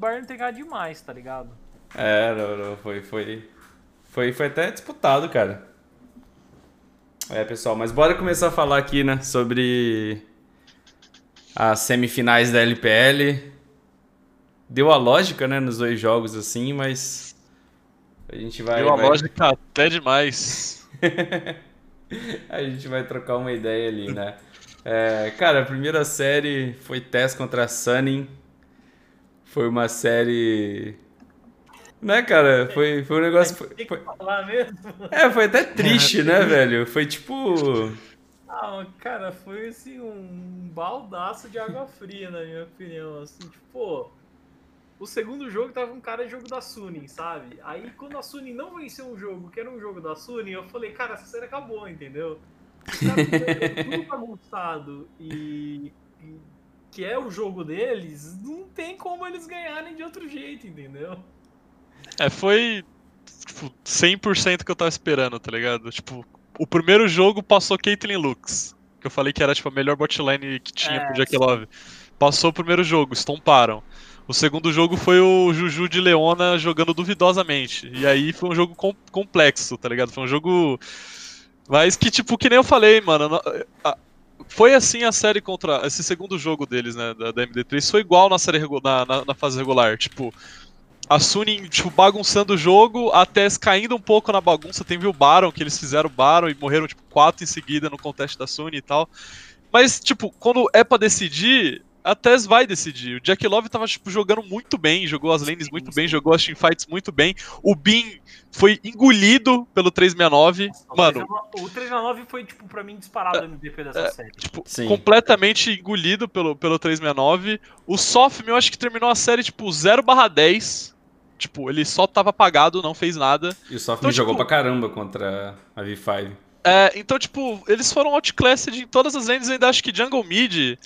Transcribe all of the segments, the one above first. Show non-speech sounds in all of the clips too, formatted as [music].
Bayern ter ganhado demais, tá ligado? É, não, não, foi, foi, foi, foi até disputado, cara. É, pessoal, mas bora começar a falar aqui, né, sobre as semifinais da LPL. Deu a lógica, né, nos dois jogos, assim, mas a gente vai... Deu a vai... lógica até demais. [laughs] a gente vai trocar uma ideia ali, né? É, cara, a primeira série foi Tess contra Sunning. Foi uma série. Né, cara? Foi, foi um negócio. Foi, Tem foi... que falar mesmo? É, foi até triste, né, velho? Foi tipo. Ah, cara, foi assim um baldaço de água fria, na minha opinião. Assim, tipo, pô, o segundo jogo tava um cara de jogo da Suning, sabe? Aí quando a Suning não venceu um jogo, que era um jogo da Suning, eu falei, cara, essa série acabou, entendeu? Fizeram tudo [laughs] bagunçado e, e que é o jogo deles, não tem como eles ganharem de outro jeito, entendeu? É, foi tipo, 100% que eu tava esperando, tá ligado? Tipo, o primeiro jogo passou Caitlyn Lux, que eu falei que era tipo a melhor botlane que tinha É, pro Jack Love. Passou o primeiro jogo, estomparam. O segundo jogo foi o Juju de Leona jogando duvidosamente. E aí foi um jogo com- complexo, tá ligado? Foi um jogo. Mas que, tipo, que nem eu falei, mano. no- a- Foi assim a série contra. Esse segundo jogo deles, né? Da, da MD3, foi igual na série na, na, na fase regular. Tipo, a Suning, tipo, bagunçando o jogo, a Tess caindo um pouco na bagunça. Teve o Baron, que eles fizeram o Baron e morreram, tipo, quatro em seguida no contest da Suning e tal. Mas, tipo, quando é pra decidir, a Tess vai decidir. O Jack Love tava, tipo, jogando muito bem, jogou as lanes muito bem, jogou as teamfights muito bem. O Bin foi engolido pelo 369. Mano, o 3x9 foi, tipo, pra mim, disparado o MVP dessa é, série. tipo, Sim. completamente engolido pelo, pelo 369. O Sofm, eu acho que terminou a série, tipo, 0 10. Tipo, ele só tava apagado, não fez nada. E o Soft Então, jogou tipo- pra caramba contra a V5. É, então, tipo, eles foram outclassed em todas as lanes. Eu ainda acho que Jungle Mid,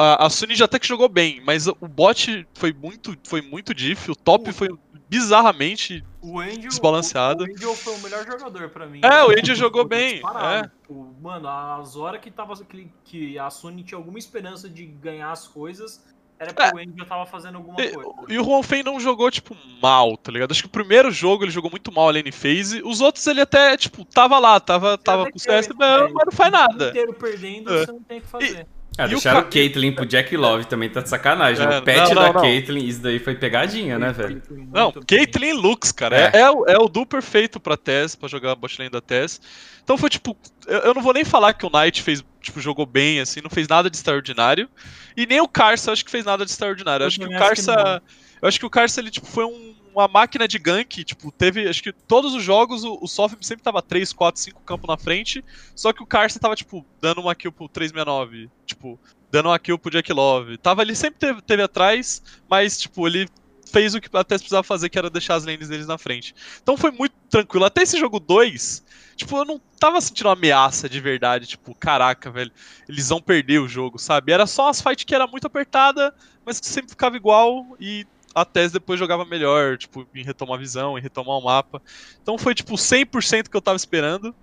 a, a Sunny já até que jogou bem, mas o bot foi muito, foi muito diff. O top foi bizarramente. O Angel, Desbalanceado. O, o Angel foi o melhor jogador pra mim. É, o Angel jogou bem, é. Tipo, mano, as horas que, tava, que, que a Sony tinha alguma esperança de ganhar as coisas, era porque É. o Angel tava fazendo alguma E, coisa. e o Juan Fei não jogou, tipo, mal, tá ligado? Acho que o primeiro jogo ele jogou muito mal a lane phase. Os outros ele até, tipo, tava lá, tava, tava com CS, mas não faz nada. inteiro perdendo, É. você não tem o que fazer. E o deixaram ca- o Caitlyn pro Jack Love também, tá de sacanagem. É, o pet não, não, da não. Caitlyn, isso daí foi pegadinha, né, velho? Não. Caitlyn Lux, cara. É. É, é, o, é o duo perfeito pra Tess, pra jogar a botlane da Tess. Então foi tipo. Eu, eu não vou nem falar que o Knight fez, tipo, jogou bem, assim, não fez nada de extraordinário. E nem o eu acho que fez nada de extraordinário. Eu acho que o também acho que Karsa. Eu acho que o Karsa, ele, tipo, foi um- uma máquina de gank, tipo, teve. Acho que todos os jogos o, o Sofim sempre tava 3, 4, 5 campos na frente. Só que o Karsa tava, tipo, dando uma kill pro 369. Tipo, dando uma kill pro Jack Love. Tava ali, sempre teve, teve atrás, mas, tipo, ele fez o que a Tess precisava fazer, que era deixar as lanes deles na frente. Então foi muito tranquilo. Até esse jogo 2, tipo, eu não tava sentindo uma ameaça de verdade. Tipo, caraca, velho, eles vão perder o jogo, sabe? Era só umas fights que era muito apertada, mas que sempre ficava igual e a Tess depois jogava melhor, tipo, em retomar a visão, em retomar o mapa. Então foi, tipo, 100% que eu tava esperando.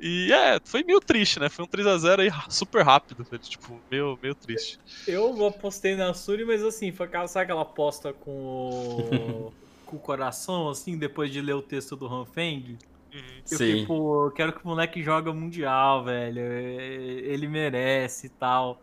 E é, foi meio triste, né? Foi um 3x0 aí super rápido, velho. Tipo, meio, meio triste. Eu apostei na Suri, mas assim, foi aquela, sabe aquela aposta com o, [laughs] com o coração, assim, depois de ler o texto do Hanfeng? Uhum. Eu Sim. fiquei, pô, eu quero que o moleque joga mundial, velho. é, Ele merece e tal.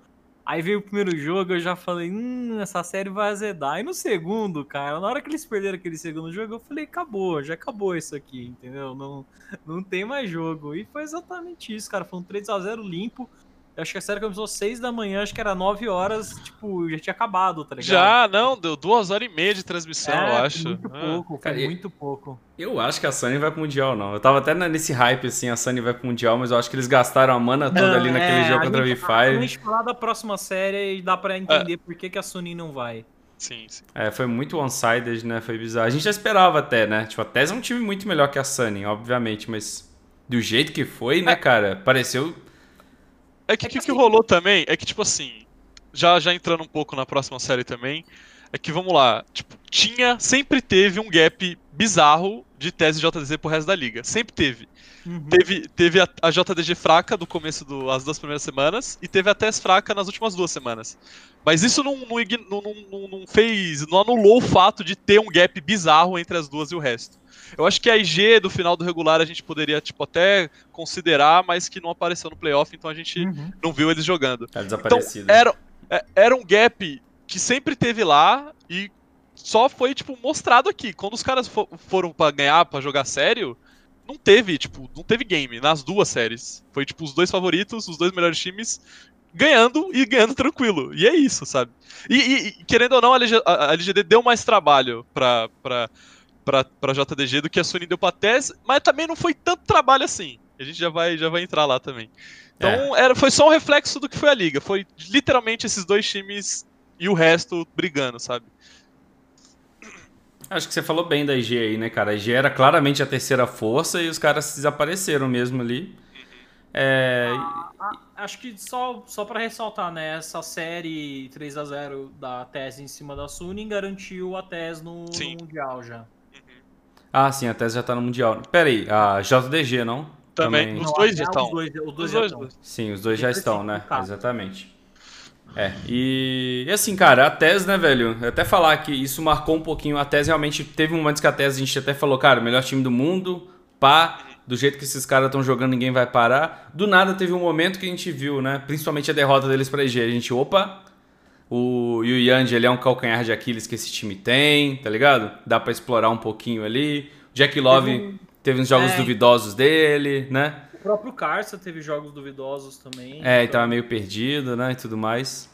Aí veio o primeiro jogo, eu já falei, hum, essa série vai azedar. E no segundo, cara, na hora que eles perderam aquele segundo jogo, eu falei, acabou, já acabou isso aqui, entendeu? Não, não tem mais jogo. E foi exatamente isso, cara. Foi um 3x0 limpo. Eu acho que a série começou às 6 da manhã, acho que era 9 horas, tipo, já tinha acabado, tá ligado? Já, não, deu duas horas e meia de transmissão, É, eu acho. Muito Ah. pouco, foi Cara, muito pouco. Eu acho que a Sunny vai pro Mundial, não. Eu tava até nesse hype, assim, a Sunny vai pro Mundial, mas eu acho que eles gastaram a mana toda Não, ali naquele é, jogo a contra a gente- V5. A gente falar da próxima série e dá pra entender por que, que a Sony não vai. Sim, sim. É, foi muito one-sided, né? Foi bizarro. A gente já esperava até, né? Tipo, a TES é um time muito melhor que a Sunny, obviamente, mas do jeito que foi, né, cara? Pareceu. É que o que, que rolou também é que, tipo assim, já, já entrando um pouco na próxima série também, é que vamos lá, tipo, tinha, sempre teve um gap bizarro de tese JDG pro resto da liga. Sempre teve. Uhum. Teve, teve a, a JDG fraca do começo das as duas primeiras semanas e teve a TES fraca nas últimas duas semanas. Mas isso não, não, não- não- não fez, não anulou o fato de ter um gap bizarro entre as duas e o resto. Eu acho que a IG do final do regular a gente poderia tipo, até considerar, mas que não apareceu no playoff, então a gente Uhum. não viu eles jogando. Tá Então, desaparecido. era, é- era um gap que sempre teve lá e só foi, tipo, mostrado aqui. Quando os caras fo- foram pra ganhar, pra jogar sério, não teve, tipo, não teve game nas duas séries. Foi, tipo, os dois favoritos, os dois melhores times ganhando e ganhando tranquilo. E é isso, sabe? E, e- e, querendo ou não, a, LG a- a LGD deu mais trabalho pra, pra, pra, pra JDG do que a Sony deu pra TES, mas também não foi tanto trabalho assim. A gente já vai, já vai entrar lá também. Então, era, foi só um reflexo do que foi a liga. Foi literalmente esses dois times e o resto brigando, sabe? Acho que você falou bem da IG aí, né, cara? A IG era claramente a terceira força e os caras desapareceram mesmo ali. É, Ah, acho que só, só para ressaltar, né? Essa série 3 a 0 da TES em cima da Suning garantiu a TES no, no. Mundial já. Ah, sim, a tese já tá no Mundial. Pera aí, a JDG, não? Também. Os Não, dois já estão. Os dois, os dois Os já dois, estão. Sim, os dois já estão, né? Exatamente. É, e, e assim, cara, a tese, né, velho? Até falar que isso marcou um pouquinho. A tese realmente teve momentos que a tese a gente até falou, cara, melhor time do mundo, pá, do jeito que esses caras estão jogando, ninguém vai parar. Do nada teve um momento que a gente viu, né? Principalmente a derrota deles pra IG. A gente, opa, o Yu Yang, ele é um calcanhar de Aquiles que esse time tem, tá ligado? Dá pra explorar um pouquinho ali. Jack Love Teve teve uns jogos É. duvidosos dele, né? O próprio Carça teve jogos duvidosos também. É, e então- tava meio perdido, né, e tudo mais.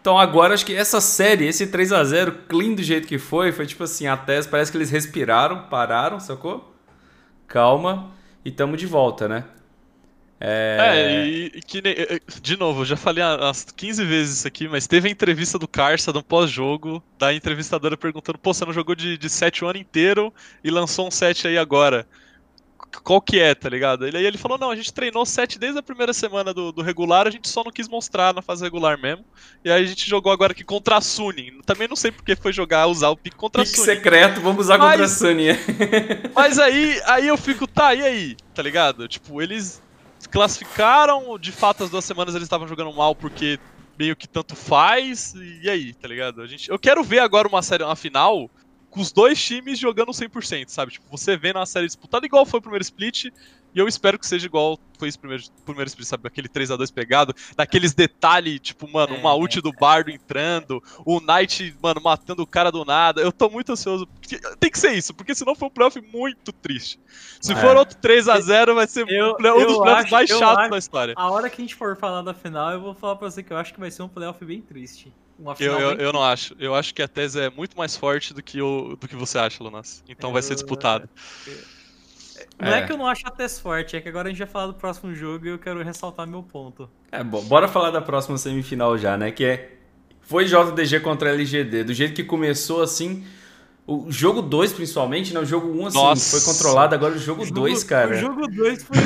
Então agora acho que essa série, esse 3 a 0 clean do jeito que foi, foi tipo assim, a TES parece que eles respiraram, pararam, sacou? Calma, e tamo de volta, né? É, e, e que nem- de novo, eu já falei umas 15 vezes isso aqui, mas teve a entrevista do Carça no pós-jogo, da entrevistadora perguntando, pô, você não jogou de, de set o ano inteiro e lançou um set aí agora. Qual que é, tá ligado? Ele, aí ele falou, não, a gente treinou set desde a primeira semana do, do regular, a gente só não quis mostrar na fase regular mesmo. E aí a gente jogou agora aqui contra a Suning. Também não sei porque foi jogar, usar o pique contra Pique a Suning. secreto, vamos usar contra a Mas- Sunny. [laughs] Mas aí, aí eu fico, tá, e aí? Tá ligado? Tipo, eles classificaram, de fato as duas semanas eles estavam jogando mal porque meio que tanto faz, e aí, tá ligado? A gente, eu quero ver agora uma série, uma final com os dois times jogando 100%, sabe? Tipo, você vendo uma série disputada igual foi o primeiro split, e eu espero que seja igual foi esse primeiro, primeiro split, sabe? Aquele 3 a 2 pegado, daqueles detalhes, tipo, mano, uma É, ult do Bardo entrando, o Knight, mano, matando o cara do nada. Eu tô muito ansioso. porque- Tem que ser isso, porque senão foi um playoff muito triste. Se É. for outro 3 a 0 vai ser Eu- um play- um dos playoffs mais eu chatos da história. A hora que a gente for falar da final, eu vou falar pra você que eu acho que vai ser um playoff bem triste. Uma Eu, final eu, bem eu não acho. Eu acho que a tese é muito mais forte do que, o, do que você acha, Lunas. Então vai ser Eu- disputado. Não é. É. que eu não acho a TES forte, é que agora a gente vai falar do próximo jogo e eu quero ressaltar meu ponto. É, bom, bora falar da próxima semifinal já, né? Que é. Foi JDG contra LGD. Do jeito que começou assim. O jogo 2, principalmente, né? O jogo 1, um, assim, Nossa. foi controlado. Agora o jogo 2, cara. O jogo 2 foi.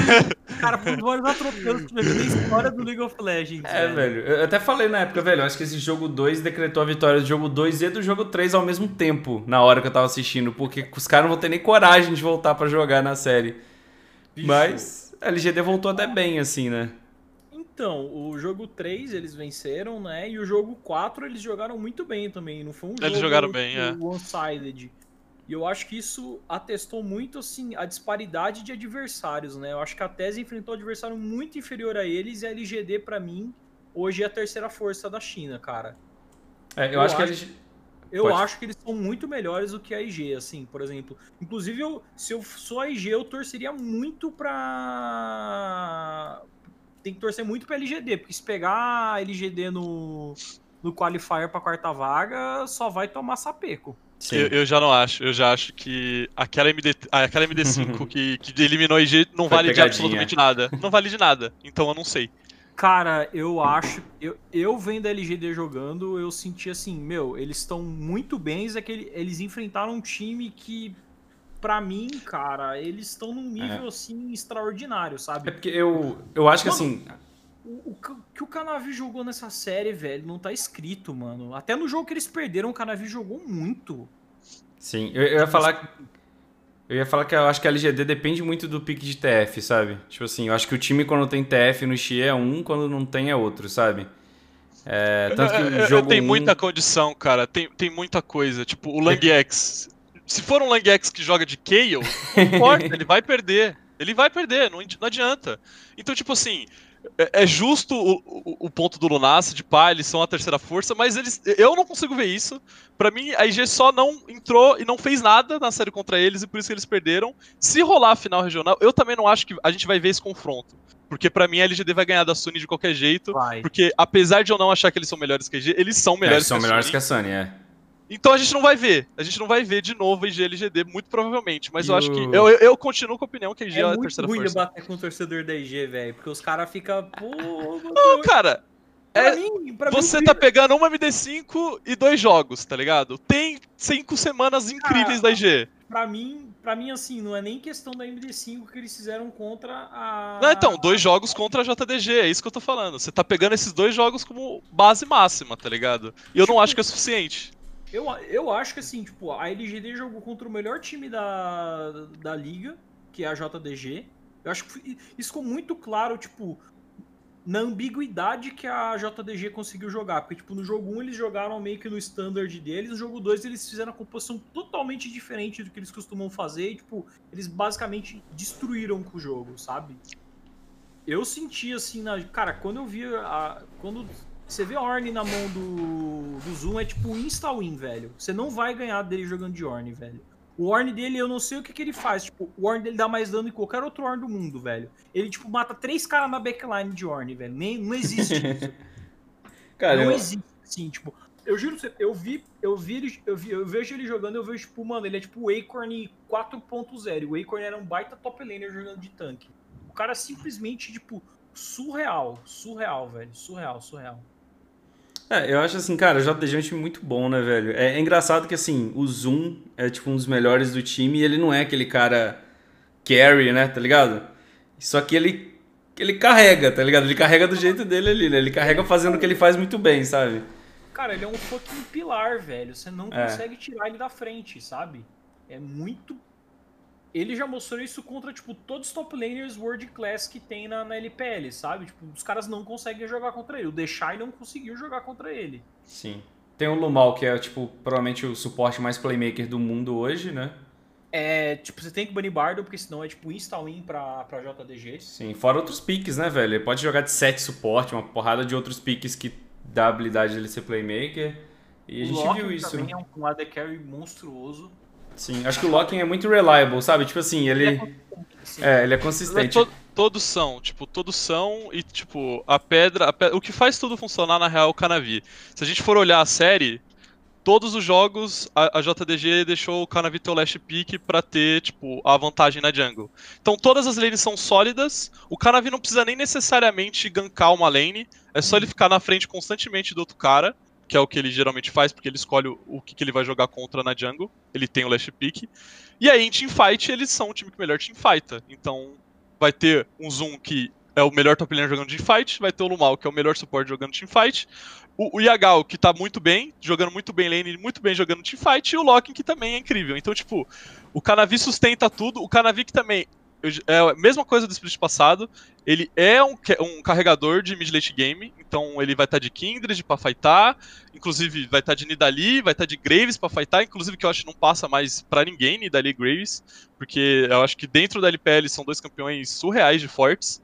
Cara, dos maiores atropelos que na história do League of Legends. É, velho. Eu até falei na época, velho. eu Acho que esse jogo 2 decretou a vitória do jogo 2 e do jogo 3 ao mesmo tempo, na hora que eu tava assistindo. Porque os caras não vão ter nem coragem de voltar pra jogar na série. Bicho. Mas a LGD voltou até bem, assim, né? Então, o jogo 3 eles venceram, né? E o jogo 4 eles jogaram muito bem também. Não foi um Eles jogo jogaram bem, é. one-sided. E eu acho que isso atestou muito, assim, a disparidade de adversários, né? Eu acho que a Tese enfrentou um adversário muito inferior a eles e a LGD, pra mim, hoje é a terceira força da China, cara. É, eu, Eu acho que a. Eu Pode. acho que eles são muito melhores do que a IG, assim, por exemplo. Inclusive, eu, se eu sou a IG, eu torceria muito pra. Tem que torcer muito pra LGD, porque se pegar a LGD no, no qualifier pra quarta vaga, só vai tomar sapeco. Eu, eu já não acho. Eu já acho que aquela, MD, ah, aquela MD5 [laughs] que, que eliminou a IG não Foi vale de pegadinha. absolutamente nada. Não vale de nada. Então eu não sei. Cara, eu acho. Eu, eu vendo a LGD jogando, eu senti assim, meu, eles estão muito bens, é que ele- eles enfrentaram um time que, pra mim, cara, eles estão num nível assim extraordinário, É sabe? porque eu, eu acho que Mano, assim. O, o que- o Canavi jogou nessa série, velho, não tá escrito, mano. Até no jogo que eles perderam, o Canavi jogou muito. Sim, eu, eu ia falar. Eu ia falar que eu acho que a LGD depende muito do pique de TF, sabe? Tipo assim, eu acho que o time quando tem TF no Xie é um, quando não tem é outro, sabe? É, tanto que o jogo tem um- muita condição, cara. Tem, tem muita coisa. Tipo, o Lang X. Se for um Lang X que joga de Kayle, não importa, [laughs] ele vai perder. Ele vai perder, não, não adianta. Então, tipo assim, é, é justo o, o- o ponto do Lunas de pá, eles são a terceira força, mas eles. Eu não consigo ver isso. Pra mim, a IG só não entrou e não fez nada na série contra eles, e por isso que eles perderam. Se rolar a final regional, eu também não acho que a gente vai ver esse confronto. Porque pra mim a LGD vai ganhar da Sony de qualquer jeito. Vai. Porque apesar de eu não achar que eles são melhores que a IG, eles são É, melhores são que a melhores que a Sunny, é. Então a gente não vai ver. A gente não vai ver de novo a IG LGD, muito provavelmente. Mas E eu acho que. Eu, eu, eu continuo com a opinião que a IG é, É a muito terceira ruim força. debater com o torcedor da IG, velho. Porque os caras ficam. [laughs] Não, cara, Pra é- mim, pra você mim, tá pegando uma MD5 e dois jogos, tá ligado? Tem cinco semanas incríveis Ah, da IG. pra mim, pra mim, assim, não é nem questão da MD5 que eles fizeram contra a. Não, então, dois jogos contra a JDG, é isso que eu tô falando. Você tá pegando esses dois jogos como base máxima, tá ligado? E eu não Tipo- acho que é suficiente. Eu, eu acho que assim, tipo, a LGD jogou contra o melhor time da, da liga, que é a JDG. Eu acho que isso ficou muito claro, tipo, na ambiguidade que a JDG conseguiu jogar. Porque, tipo, no jogo 1 eles jogaram meio que no standard deles, no jogo 2 eles fizeram uma composição totalmente diferente do que eles costumam fazer e, tipo, eles basicamente destruíram com o jogo, sabe? Eu senti assim, na, cara, quando eu vi a. Quando você vê a Orne na mão do, do Zoom, é tipo insta-win, velho. Você não vai ganhar dele jogando de Orne, velho. O Orne dele, eu não sei o que, que ele faz. Tipo, o Orne dele dá mais dano que qualquer outro Orne do mundo, velho. Ele, tipo, mata três caras na backline de Orne, velho. Nem, não existe isso. [laughs] Cara, não existe, assim, tipo. Eu juro pra você, eu vi, eu vi, ele, eu vi, eu vejo ele jogando, eu vejo, tipo, mano, ele é tipo o Acorn 4.0. O Acorn era um baita top laner jogando de tanque. O cara simplesmente, tipo, surreal, surreal, velho. Surreal, surreal. É, eu acho assim, cara, o JDG é um time muito bom, né, velho? É, é engraçado que, assim, o Zoom é, tipo, um dos melhores do time e ele não é aquele cara carry, né, tá ligado? Só que ele, ele carrega, tá ligado? Ele carrega do jeito dele ali, né? Ele carrega fazendo o que ele faz muito bem, sabe? Cara, ele é um fucking pilar, velho. Você não É. consegue tirar ele da frente, sabe? É muito. Ele já mostrou isso contra, tipo, todos os top laners world class que tem na, na LPL, sabe? Tipo, os caras não conseguem jogar contra ele. O Deixai não conseguiu jogar contra ele. Sim. Tem o Lumal, que é, tipo, provavelmente o suporte mais playmaker do mundo hoje, né? É, tipo, você tem que banir Bardo, porque senão é, tipo, insta-win pra, pra JDG. Sim, fora outros piques, né, velho? Ele pode jogar de 7 suporte, uma porrada de outros piques que dá a habilidade dele ser playmaker. E a O gente Loki viu isso. também né? é um AD Carry monstruoso. Sim, acho que o Locking é muito reliable, sabe? Tipo assim, ele. Assim, É, ele é consistente. to- todos são, tipo, todos são e, tipo, a pedra, a pe- O que faz tudo funcionar, na real, é o Canavi. Se a gente for olhar a série, todos os jogos, a, a JDG deixou o Canavi ter o last pick pra ter, tipo, a vantagem na jungle. Então todas as lanes são sólidas, o Canavi não precisa nem necessariamente gankar uma lane, é só ele ficar na frente constantemente do outro cara, que é o que ele geralmente faz, porque ele escolhe o, o que, que ele vai jogar contra na jungle, ele tem o last pick. E aí em teamfight eles são o time que melhor teamfighta, então vai ter um Zoom que é o melhor top laner jogando teamfight, vai ter o Lumal, que é o melhor suporte jogando teamfight, o, o Yagal, que tá muito bem, jogando muito bem lane, muito bem jogando teamfight, e o Locking, que também é incrível. Então, tipo, o Canavi sustenta tudo, o Canavi que também é a mesma coisa do split passado, ele é um, um carregador de mid-late game, então ele vai estar de Kindred pra fightar, inclusive vai estar de Nidali, vai estar de Graves pra fightar, inclusive que eu acho que não passa mais pra ninguém, Nidali e Graves, porque eu acho que dentro da LPL são dois campeões surreais de fortes.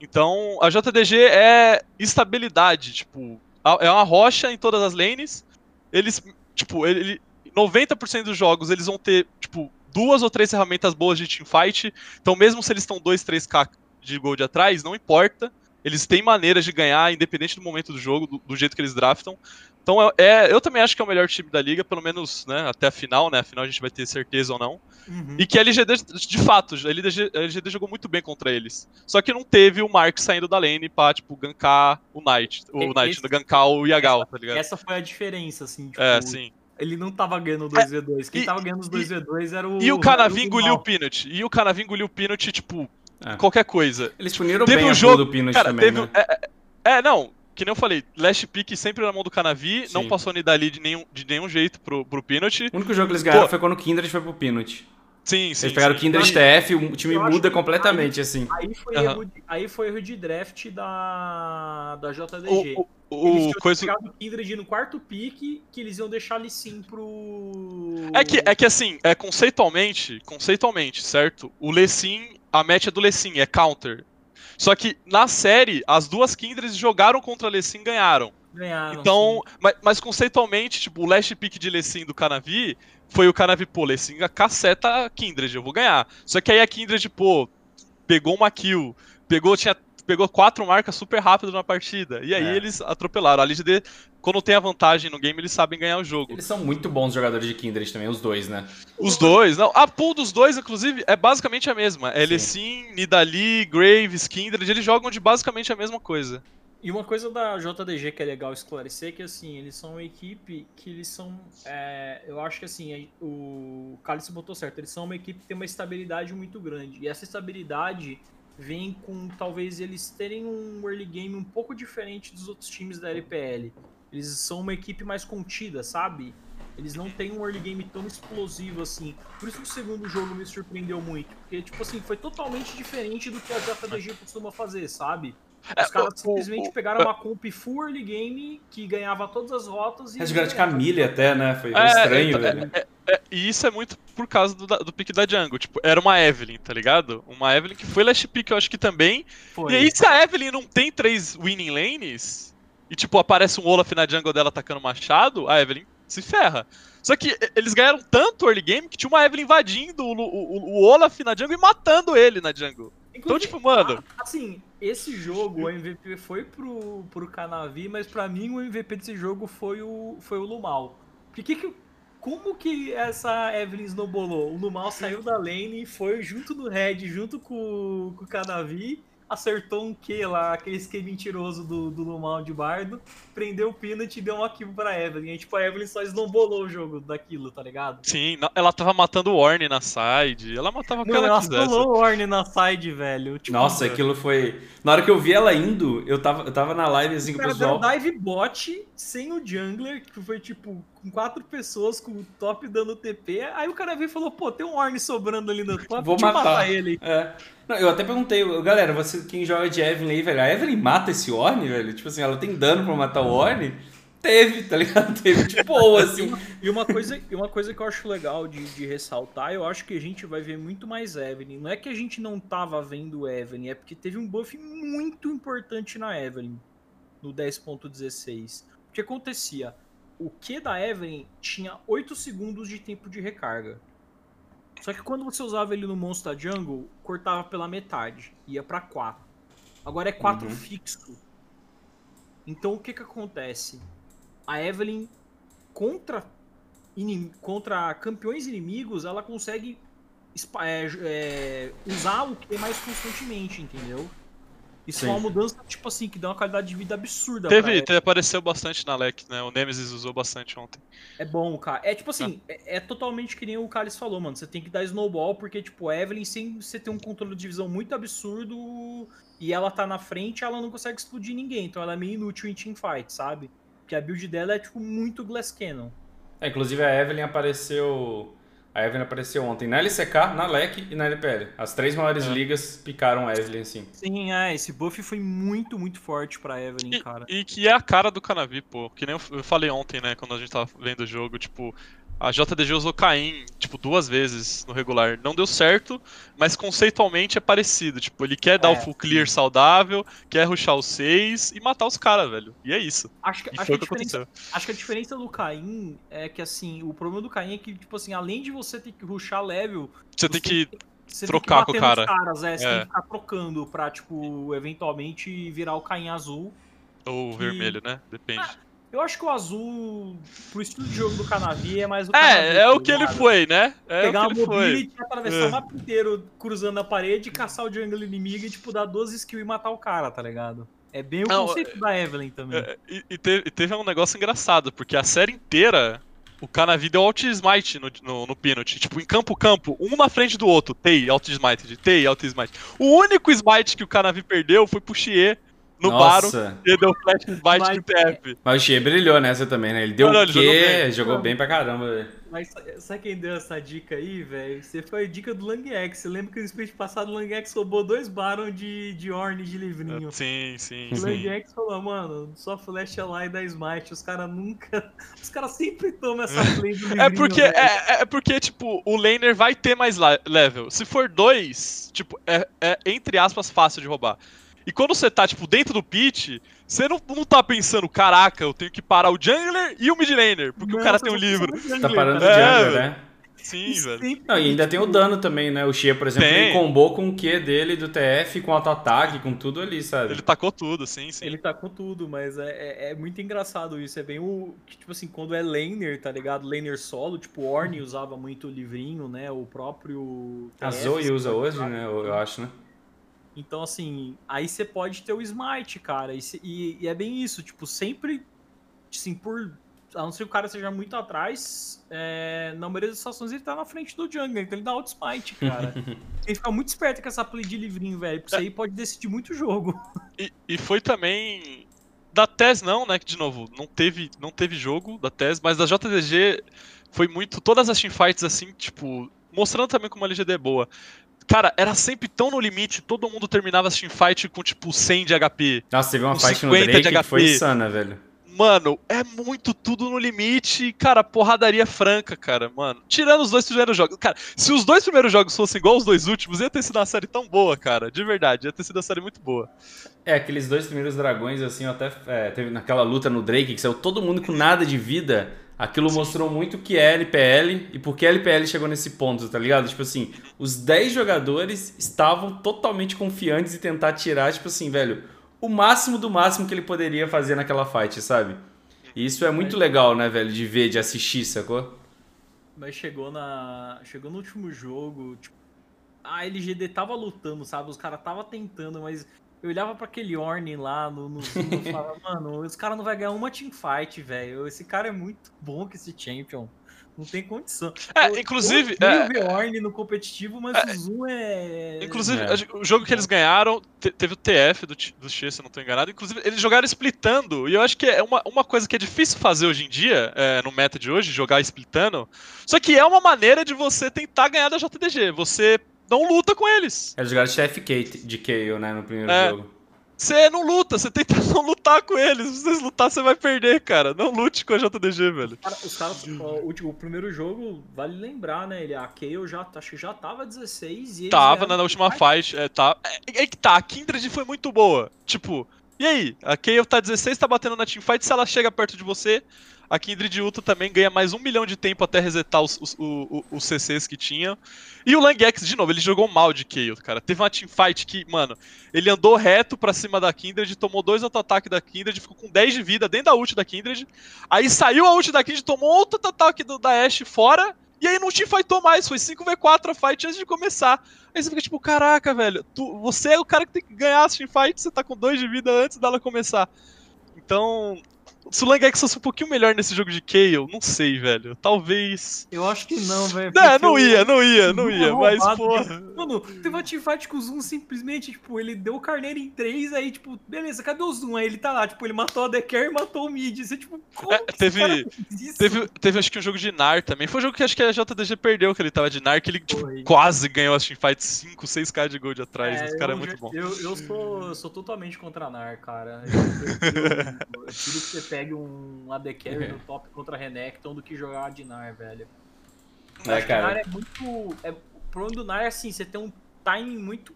Então, a JDG é estabilidade, tipo, é uma rocha em todas as lanes. Eles, tipo, ele, 90% dos jogos eles vão ter, tipo, duas ou três ferramentas boas de teamfight. Então, mesmo se eles estão 2, 3k de gold atrás, não importa. Eles têm maneiras de ganhar, independente do momento do jogo, do, do jeito que eles draftam. Então, é, é- eu também acho que é o melhor time da liga, pelo menos né, até a final, né? Afinal, a gente vai ter certeza ou não. Uhum. E que a LGD, de fato, a LGD, a LGD jogou muito bem contra eles. Só que não teve o Mark saindo da lane pra, tipo, gankar o Knight. O E- Knight, esse- gankar o Yagal, tá ligado? Essa foi a diferença, assim, tipo, É, sim. Ele não tava ganhando o 2v2. Quem e- tava ganhando os 2v2 era o. E o Canavi era engoliu o. Peanut. E o Canavi engoliu o Peanut, tipo, É. qualquer coisa. Eles puniram Teve bem um jogo- do Peanut Cara, também, teve. né? É, é- é, não. Que nem eu falei, last pick sempre na mão do Canavi, não passou Nidali de nenhum, de nenhum jeito pro, pro Peanut. O único jogo que eles ganharam Pô. foi quando o Kindred foi pro Peanut. Sim, sim. Eles pegaram o sim. Kindred TF, o time muda completamente, assim. Aí foi, Aham. erro, de, aí foi erro de draft da, da JDG. O, o, eles o tinham coisa... pegado o Kindred no quarto pique, que eles iam deixar ali sim pro... É que, é que assim, é conceitualmente, conceitualmente, certo? O Lessin, a match é do Lessin, é counter. Só que na série, as duas Kindreds jogaram contra Lessin e ganharam. Ganharam, Então, sim. mas, mas conceitualmente, tipo, o last pick de Lessin do Canavi foi o Canavi, pô, Lessin caceta Kindred, eu vou ganhar. Só que aí a Kindred, pô, pegou uma kill, pegou, tinha, pegou quatro marcas super rápido na partida. E aí É. eles atropelaram. A LGD, quando tem a vantagem no game, eles sabem ganhar o jogo. Eles são muito bons jogadores de Kindred também, os dois, né? Os dois, não. A pool dos dois, inclusive, é basicamente a mesma. É Sim. Lessin, Nidali, Graves, Kindred, eles jogam de basicamente a mesma coisa. E uma coisa da JDG que é legal esclarecer é que assim, eles são uma equipe que eles são. é, eu acho que assim, o Cálice botou certo, eles são uma equipe que tem uma estabilidade muito grande. E essa estabilidade vem com talvez eles terem um early game um pouco diferente dos outros times da LPL. Eles são uma equipe mais contida, sabe? Eles não têm um early game tão explosivo assim. Por isso que o segundo jogo me surpreendeu muito. Porque, tipo assim, foi totalmente diferente do que a JDG costuma fazer, sabe? Os caras o- simplesmente o- pegaram uma comp full early game que ganhava todas as rotas e. Jogaram de. Camille até, né? Foi É, estranho, então, velho. É, e isso é muito por causa do, da- do pick da jungle. Tipo, era uma Evelyn, tá ligado? Uma Evelyn que foi last pick, eu acho que também. Foi. E aí, se a Evelyn não tem três winning lanes, e tipo, aparece um Olaf na jungle dela atacando machado, a Evelyn se ferra. Só que eles ganharam tanto early game que tinha uma Evelyn invadindo o, o- o Olaf na jungle e matando ele na jungle. Então, Inclusive, tipo, mano. assim, esse jogo, o MVP foi pro, pro Canavi, mas pra mim o MVP desse jogo foi o, foi o Lumal. Porque que. Como que essa Evelyn snowbolou? O Lumal saiu da lane, foi junto no Red, junto com, com o Canavi, acertou um Q lá, aquele esquema mentiroso do, do Lumal de bardo, prendeu o Peanut e deu uma kill pra Evelyn. E, tipo, a Evelyn só snowbolou o jogo daquilo, tá ligado? Sim, ela tava matando o Orne na side. Ela matava o que ela ela quisesse. pulou o Orne na side, velho. Tipo, Nossa, aquilo foi. Na hora que eu vi ela indo, eu tava, eu tava na live assim com o caras deram pessoal. dive bot sem o jungler, que foi tipo com quatro pessoas com o top dando TP. Aí o cara veio e falou: pô, tem um Orne sobrando ali no top, Vou eu matar. ele. É. Não, eu até perguntei, galera, você quem joga de Evelyn aí, velho, a Evelyn mata esse Orne, velho? Tipo assim, ela tem dano pra matar o Orne? Teve, tá ligado? [laughs] Teve de boa, assim. E uma coisa, e uma coisa que eu acho legal de, de ressaltar, eu acho que a gente vai ver muito mais Evelyn. Não é que a gente não tava vendo Evelyn, é porque teve um buff muito importante na Evelyn, no 10.16. O que acontecia? O Q da Evelyn tinha 8 segundos de tempo de recarga. Só que quando você usava ele no Monster Jungle, cortava pela metade, ia pra 4. Agora é 4 Uhum. fixo. Então o que que acontece? A Evelyn contra contra campeões inimigos, ela consegue é, é, usar o que mais constantemente, entendeu? Isso é Sim. uma mudança, tipo assim, que dá uma qualidade de vida absurda. Teve, teve, apareceu bastante na LEC, né? O Nemesis usou bastante ontem. É bom, cara. É tipo assim, é, é totalmente que nem o Carlos falou, mano. Você tem que dar snowball, porque, tipo, a Evelyn, sem você ter um controle de visão muito absurdo e ela tá na frente, ela não consegue explodir ninguém. Então ela é meio inútil em teamfight, sabe? Porque a build dela é, tipo, muito Glass Cannon. É, inclusive a Evelyn apareceu. A Evelyn apareceu ontem na LCK, na LEC e na LPL. As três maiores É. ligas picaram a Evelyn, assim. Sim, é, esse buff foi muito, muito forte pra Evelyn, E, cara. e que é a cara do Canavi, pô. Que nem eu eu falei ontem, né, quando a gente tava vendo o jogo, tipo, a JDG usou Caim, tipo, duas vezes no regular. Não deu certo, mas conceitualmente é parecido. Tipo, ele quer dar É, o full clear saudável, quer rushar os seis e matar os caras, velho. E é isso. Acho que, acho, que que acho que a diferença do Caim é que, assim, o problema do Caim é que, tipo assim, além de você ter que rushar level, Você tem que. você trocar tem que com o bater cara. caras, é, você É. tem que ficar trocando pra, tipo, eventualmente virar o Caim azul. Ou vermelho, né? Depende. Eu acho que o azul, pro estilo de jogo do Canavi, é mais o É, é o que ele foi, né? É Pegar o uma ele foi. mobility, atravessar É. o mapa inteiro cruzando a parede, caçar o jungle inimigo e, tipo, dar 12 skills e matar o cara, tá ligado? É bem o Não, conceito da Evelyn também. É, e, e teve, e teve um negócio engraçado, porque a série inteira, o Canavi deu alt smite no, no, no Peanut. Tipo, em campo campo, um na frente do outro. Tei, alt smite, Tei, alt smite. O único smite que o Canavi perdeu foi pro Xie no Baron Nossa. e deu flash bite Mas- no TF. Mas o Xie brilhou nessa também, né? Ele deu Não, não, o quê? jogou bem. Jogou bem pra caramba, velho. Mas sa- sabe quem deu essa dica aí, velho? Você foi a dica do Lang X. Você lembra que no split passado o Lang X roubou dois Baron de, de Orne de livrinho. Sim, sim, O Lang sim. X falou, mano, só flash é lá e dá smite. Os caras nunca. [laughs] Os caras sempre tomam essa [laughs] play do livrinho. É porque, é, é porque, tipo, o laner vai ter mais level. Se for dois, tipo, é, é, entre aspas, fácil de roubar. E quando você tá, tipo, dentro do pitch, você não, não tá pensando, caraca, eu tenho que parar o jungler e o mid laner, porque o Não, cara você tem um livro. Tá parando o jungler, É, jungle, velho. né? Sim, E velho. Não, e ainda tem o dano também, né? O Xie, por exemplo, Tem. ele combou com o Q dele do TF, com auto-ataque, com tudo ali, sabe? Ele tacou tudo, sim, sim. Ele tá com tudo, mas é, é, é muito engraçado isso. É bem o. que, Tipo assim, quando é laner, tá ligado? Laner solo, tipo, Orne usava muito o livrinho, né? O próprio. A TF, Zoe você usa hoje, né? Eu acho, né? Então, assim, aí você pode ter o smite, cara. E, e- e é bem isso, tipo, sempre. Assim, por. A não ser que o cara seja muito atrás, é, na maioria das situações ele tá na frente do jungle, então ele dá auto smite, cara. [laughs] tem que ficar muito esperto com essa play de livrinho, velho, porque isso aí pode decidir muito o jogo. E, e foi também. Da TES não, né? Que de novo, não teve, não teve jogo da TES, mas da JDG foi muito. Todas as teamfights assim, tipo. Mostrando também como a LGD é boa. Cara, era sempre tão no limite, todo mundo terminava as teamfight com tipo 100 de HP. Nossa, teve uma fight no 50 de Drake que foi insana, velho. Mano, é muito tudo no limite, cara, porradaria franca, cara, mano. Tirando os dois primeiros jogos. Cara, se os dois primeiros jogos fossem igual os dois últimos, ia ter sido uma série tão boa, cara. De verdade, ia ter sido uma série muito boa. É, aqueles dois primeiros dragões, assim, eu até é, teve naquela luta no Drake, que saiu todo mundo com nada de vida. Aquilo mostrou muito o que é LPL e por que a LPL chegou nesse ponto, tá ligado? Tipo assim, os 10 jogadores estavam totalmente confiantes em tentar tirar, tipo assim, velho, o máximo do máximo que ele poderia fazer naquela fight, sabe? E isso é muito legal, né, velho, de ver, de assistir, sacou? Mas chegou na. Chegou no último jogo, tipo. A LGD tava lutando, sabe? Os caras tava tentando, mas eu olhava pra aquele Orne lá no, no Zoom e falava, [laughs] mano, os caras não vai ganhar uma teamfight, velho. Esse cara é muito bom que esse champion. Não tem condição. É, Eu- inclusive, Eu é, ver Orne no competitivo, mas o Zoom é. Inclusive, É. o jogo que eles ganharam, te- teve o TF do, do Xie, se eu não tô enganado. Inclusive, eles jogaram splitando, e eu acho que é uma, uma coisa que é difícil fazer hoje em dia, é, no meta de hoje, jogar splitando. Só que é uma maneira de você tentar ganhar da JDG. Você não luta com eles. Eles jogaram TFK de KO, né, no primeiro É. jogo. Você não luta, você tenta [laughs] não lutar com eles. Se vocês lutar, você vai perder, cara. Não lute com a JDG, velho. Cara, Os caras, o, último- o primeiro jogo, vale lembrar, né? Ele, a Kayle já, acho que já tava 16 e Tava ganharam na, na última fight. fight, é, tá. É, é que tá, a Kindred foi muito boa. Tipo, e aí? A Kayle tá 16, tá batendo na teamfight, se ela chega perto de você, a Kindred Ultra também ganha mais um milhão de tempo até resetar os, os, o- o- os CCs que tinha. E o Langex, de novo, ele jogou mal de Kayle, cara. Teve uma teamfight que, mano, ele andou reto pra cima da Kindred, tomou dois auto-ataque da Kindred, ficou com 10 de vida dentro da ult da Kindred. Aí saiu a ult da Kindred, tomou outro auto-ataque da Ashe fora. E aí não teamfightou mais, foi 5v4 a fight antes de começar. Aí você fica tipo, caraca, velho, tu, você é o cara que tem que ganhar as teamfights, você tá com 2 de vida antes dela começar. Então, se o Langex fosse um pouquinho melhor nesse jogo de Kayle, não sei, velho. Talvez. Eu acho que não, velho. Não, não ia, não ia, não Zoom ia, é mas porra. Mano, teve uma teamfight com o Zoom simplesmente, tipo, ele deu o carneiro em três, aí, tipo, beleza, cadê o Zoom? Aí ele tá lá, tipo, ele matou a Decker e matou o Mid. Você, tipo, como É, teve-? Teve, teve acho que um jogo de NAR também. Foi um jogo que acho que a JDG perdeu, que ele tava de NAR, que ele tipo, Foi. quase ganhou as teamfights 5, 6k de gold atrás. Esse cara é eu muito já- bom. Eu, eu sou, eu sou totalmente contra a NAR, cara. Eu prefiro, eu prefiro [laughs] que você pegue um AD Carry no top contra Renekton do que jogar de NAR, velho. É, acho que a cara. NAR é muito. É, o problema do NAR é assim, você tem um timing muito,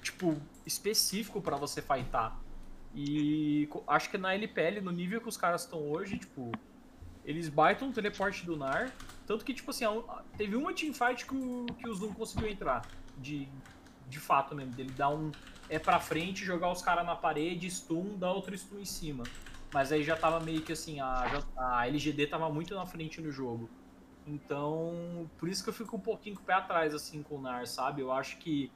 tipo, específico pra você fightar. E acho que na LPL, no nível que os caras estão hoje, tipo, eles baitam o teleporte do NAR. Tanto que, tipo assim, a a- teve uma teamfight que o, que o Zoom conseguiu entrar. De, de fato mesmo, dele dar um. É pra frente, jogar os caras na parede, stun, dar outro stun em cima. Mas aí já tava meio que assim, a, a LGD tava muito na frente no jogo. Então, por isso que eu fico um pouquinho com o pé atrás, assim, com o NAR, sabe? Eu acho que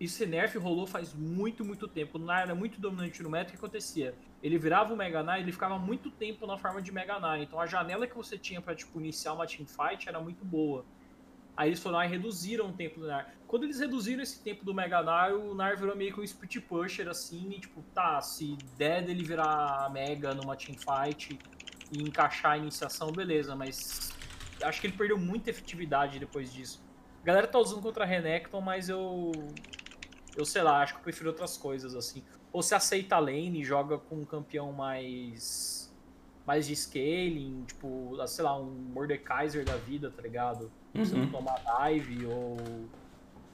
esse nerf rolou faz muito, muito tempo. O NAR era muito dominante no meta, o que acontecia? Ele virava o Mega Knight, ele ficava muito tempo na forma de Mega Knight. Então a janela que você tinha pra, tipo, iniciar uma teamfight era muito boa. Aí eles foram lá e reduziram o tempo do Nar. Quando eles reduziram esse tempo do Mega Nar, o Nar virou meio que um split pusher, assim, e tipo, tá, se der dele virar Mega numa teamfight e encaixar a iniciação, beleza, mas acho que ele perdeu muita efetividade depois disso. A galera tá usando contra a Renekton, mas eu. Eu sei lá, acho que eu prefiro outras coisas, assim. Ou se aceita a lane e joga com um campeão mais. Mais de scaling, tipo, sei lá, um Mordekaiser da vida, tá ligado? Uhum. tomar dive, ou.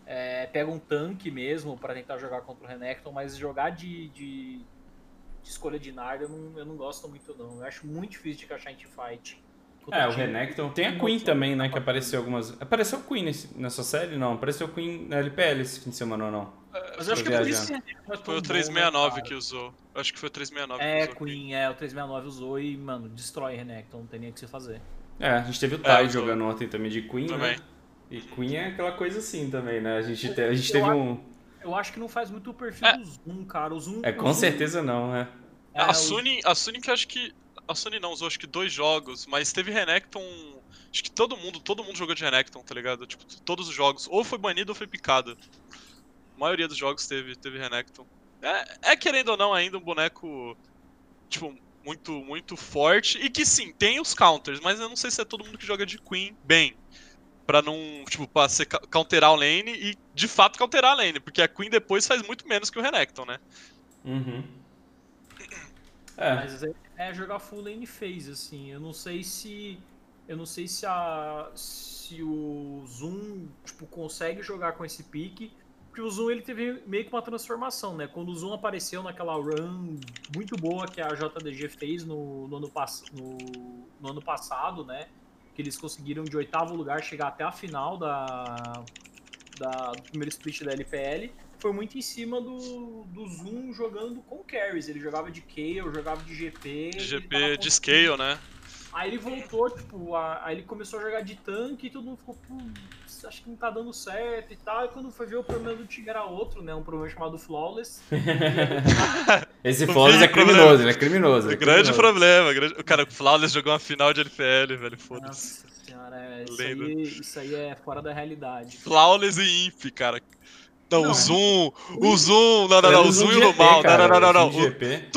é, pega um tanque mesmo pra tentar jogar contra o Renekton, mas jogar de. de, de escolha de Nard eu não, eu não gosto muito, não. Eu acho muito difícil de encaixar em contra É, o. Renekton. Tem a Queen também, né? Que apareceu algumas. Apareceu Queen nesse- nessa série? Não. Apareceu Queen na LPL esse fim de semana ou não? Mas eu acho que é por isso que é Foi o bom, 369 né, que usou. Acho que foi o 369 É, que usou. Queen, é, o 369 usou e, mano, destrói Renekton, não tem nem o que você fazer. É, a gente teve o Tai usou. jogando ontem também de Queen, Também. né? E Queen é aquela coisa assim também, né? A gente, te- a gente Eu teve acho- um. Eu acho que não faz muito o perfil É. do Zoom, cara. O Zoom. É, com Zoom- certeza não, né? é, a Sony, a Sony que acho que. A Sony não usou acho que dois jogos, mas teve Renekton. Acho que todo mundo, todo mundo jogou de Renekton, tá ligado? Tipo, todos os jogos. Ou foi banido ou foi picado. A maioria dos jogos teve, teve Renekton. É, é querendo ou não ainda um boneco. Tipo, muito, muito forte. E que sim, tem os counters, mas eu não sei se é todo mundo que joga de Queen bem. Pra não, tipo, pra ser, counterar o lane e de fato counterar a lane. Porque a Queen depois faz muito menos que o Renekton, né? Uhum. É, Mas é, é jogar full lane phase, assim. Eu não sei se. Eu não sei se a. Se o Zoom, tipo, consegue jogar com esse pique. Porque o Zoom ele teve meio que uma transformação, né? Quando o Zoom apareceu naquela run muito boa que a JDG fez no, no, ano, no, no ano passado, né? Que eles conseguiram de oitavo lugar chegar até a final da, da, do primeiro split da LPL foi muito em cima do, do Zoom jogando com carries. Ele jogava de Kayle, jogava de GP. De GP de scale, né? Aí ele voltou, tipo, a- aí ele começou a jogar de tanque e todo mundo ficou, acho que não tá dando certo e tal. E quando foi ver o problema do Tigre era outro, né? Um problema chamado Flawless. [laughs] esse Flawless é Vico, né? criminoso, ele é criminoso. é grande criminoso. problema. grande- O cara, o Flawless jogou uma final de LPL, velho. Foda-se. Nossa senhora, é, isso, aí, isso aí é fora da realidade. Flawless e Imp, cara. Não, Não. o Zoom, o Zoom, não, não, não, o Zoom e o Lumal, não, não, não, não. O- GP.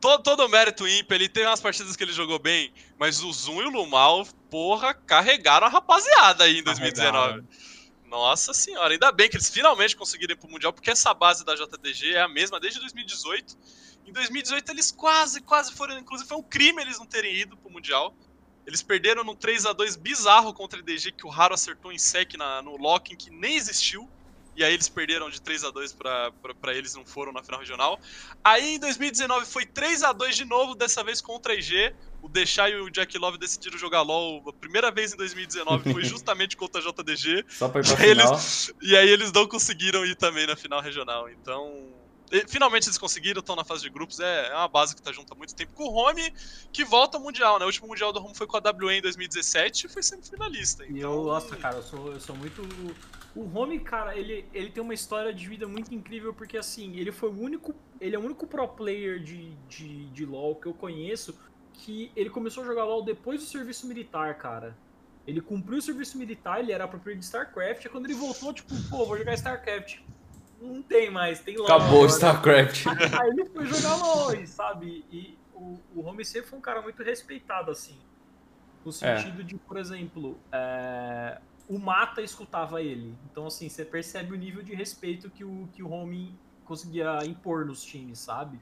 Todo, todo o mérito Imp, ele teve umas partidas que ele jogou bem, mas o Zoom e o Lumal, porra, carregaram a rapaziada aí em 2019. Nossa senhora, ainda bem que eles finalmente conseguiram ir pro Mundial, porque essa base da JDG é a mesma desde 2018. Em 2018 eles quase, quase foram, inclusive foi um crime eles não terem ido pro Mundial. Eles perderam no 3 a 2 bizarro contra a EDG, que o Raro acertou em sec na, no locking, que nem existiu. E aí eles perderam de 3 a 2 pra, pra, pra eles, não foram na final regional. Aí em 2019 foi 3 a 2 de novo, dessa vez contra a IG. O Deixar e o Jack Love decidiram jogar LoL. A primeira vez em 2019 foi [laughs] justamente contra a JDG. Só pra ir pra E eles- final. E aí eles não conseguiram ir também na final regional. Então. e- Finalmente eles conseguiram, estão na fase de grupos. É, é uma base que tá junto há muito tempo. Com o Home, que volta ao Mundial, né? O último Mundial do Home foi com a WA em 2017 e foi semifinalista. E Então, eu, nossa, cara, eu sou, eu sou muito. O Home, cara, ele, ele tem uma história de vida muito incrível, porque assim, ele foi o único. Ele é o único pro player de, de, de LoL que eu conheço que ele começou a jogar LoL depois do serviço militar, cara. Ele cumpriu o serviço militar, ele era pro player de StarCraft, e quando ele voltou, tipo, pô, vou jogar StarCraft. Não tem mais, tem LoL. Acabou o agora. StarCraft. Aí ele foi jogar LOL, sabe? E o, o Home sempre foi um cara muito respeitado, assim. No É. sentido de, por exemplo, é, o Mata escutava ele. Então, assim, você percebe o nível de respeito que o, que o Home conseguia impor nos times, sabe?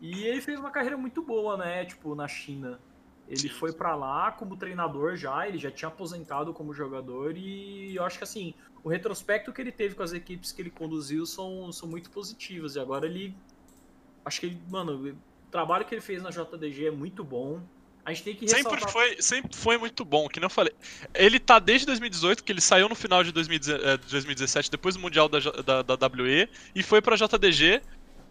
E ele fez uma carreira muito boa, né? Tipo, na China. Ele foi pra lá como treinador já, ele já tinha aposentado como jogador e eu acho que assim, o retrospecto que ele teve com as equipes que ele conduziu são, são muito positivas. E agora ele. Acho que ele, mano, o trabalho que ele fez na JDG é muito bom. A gente tem que Sempre foi, sempre foi muito bom, que eu falei. Ele tá desde 2018, que ele saiu no final de 2010 eh, de 2017, depois do Mundial da, da, da WE, e foi pra JDG,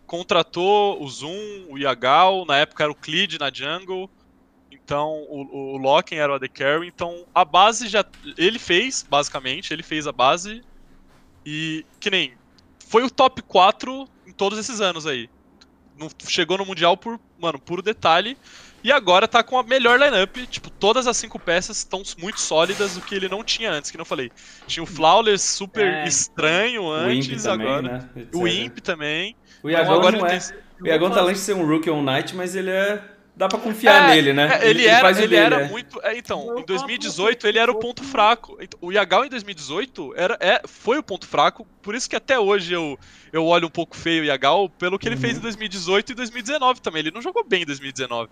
contratou o Zoom, o Yagal, na época era o Clid na jungle, então o, o Loken era o AD Carry, então a base já. Ele fez, basicamente, ele fez a base, e que nem. Foi o top 4 em todos esses anos aí. Não- chegou no Mundial por, mano, puro detalhe. E agora tá com a melhor lineup, tipo, todas as cinco peças estão muito sólidas, o que ele não tinha antes, que não falei. Tinha o Flawless super É. estranho antes, também, agora. né? O. Imp também. O Então Iagão agora não ele é. tem- O Iagão tá além de ser um Rookie on Night, mas ele é. Dá pra confiar É, nele, né? É, ele, era, faz o ele dele, era é. muito. é, então, em 2018 ele era o ponto fraco. Então, O Yagal em 2018 era, é, foi o ponto fraco, por isso que até hoje eu, eu olho um pouco feio o Yagal, pelo que ele Uhum. fez em 2018 e 2019 também. Ele não jogou bem em 2019.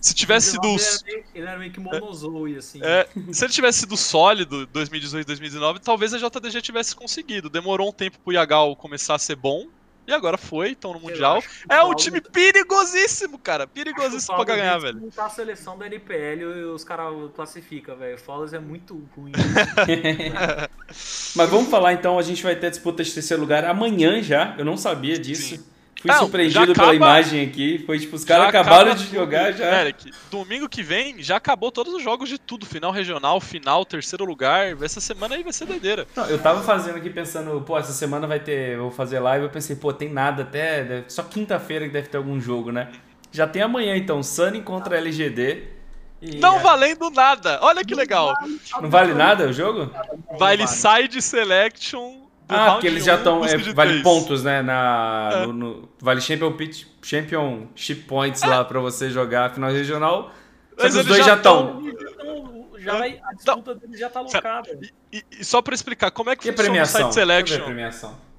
Se tivesse sido. Ele era meio, ele era meio que monozoe, assim. É, se ele tivesse sido sólido 2018 2019, talvez a JDG tivesse conseguido. Demorou um tempo pro Yagal começar a ser bom. E agora foi, estão no Mundial. É um Paulo- time perigosíssimo, cara. Perigosíssimo pra ganhar, velho. montar a seleção da NPL os caras classificam, velho. O Flawless é muito ruim. [laughs] Mas vamos falar então, a gente vai ter a disputa de terceiro lugar amanhã já. Eu não sabia disso. Sim. Fui Não, surpreendido já pela acaba- imagem aqui. Foi tipo, os caras acabaram acaba de tudo. jogar já. Eric, domingo que vem já acabou todos os jogos de tudo. Final regional, final, terceiro lugar. Essa semana aí vai ser doideira. Não, eu tava fazendo aqui pensando, pô, essa semana vai ter, eu vou fazer live, eu pensei, pô, tem nada até, só quinta-feira que deve ter algum jogo, né? Já tem amanhã então, Sunny contra LGD. E, Não é, valendo nada. Olha que legal. não vale nada o jogo? Vale side selection Ah, porque eles já 1, estão, de vale três. pontos, né, na, É. no, no- vale Champion, Pitch- Championship Points lá pra você jogar a final regional. Só Mas que os dois já estão. Então, já vai, a disputa deles já tá locada. E, e só pra explicar, como é que E a funciona o a selection? premiação.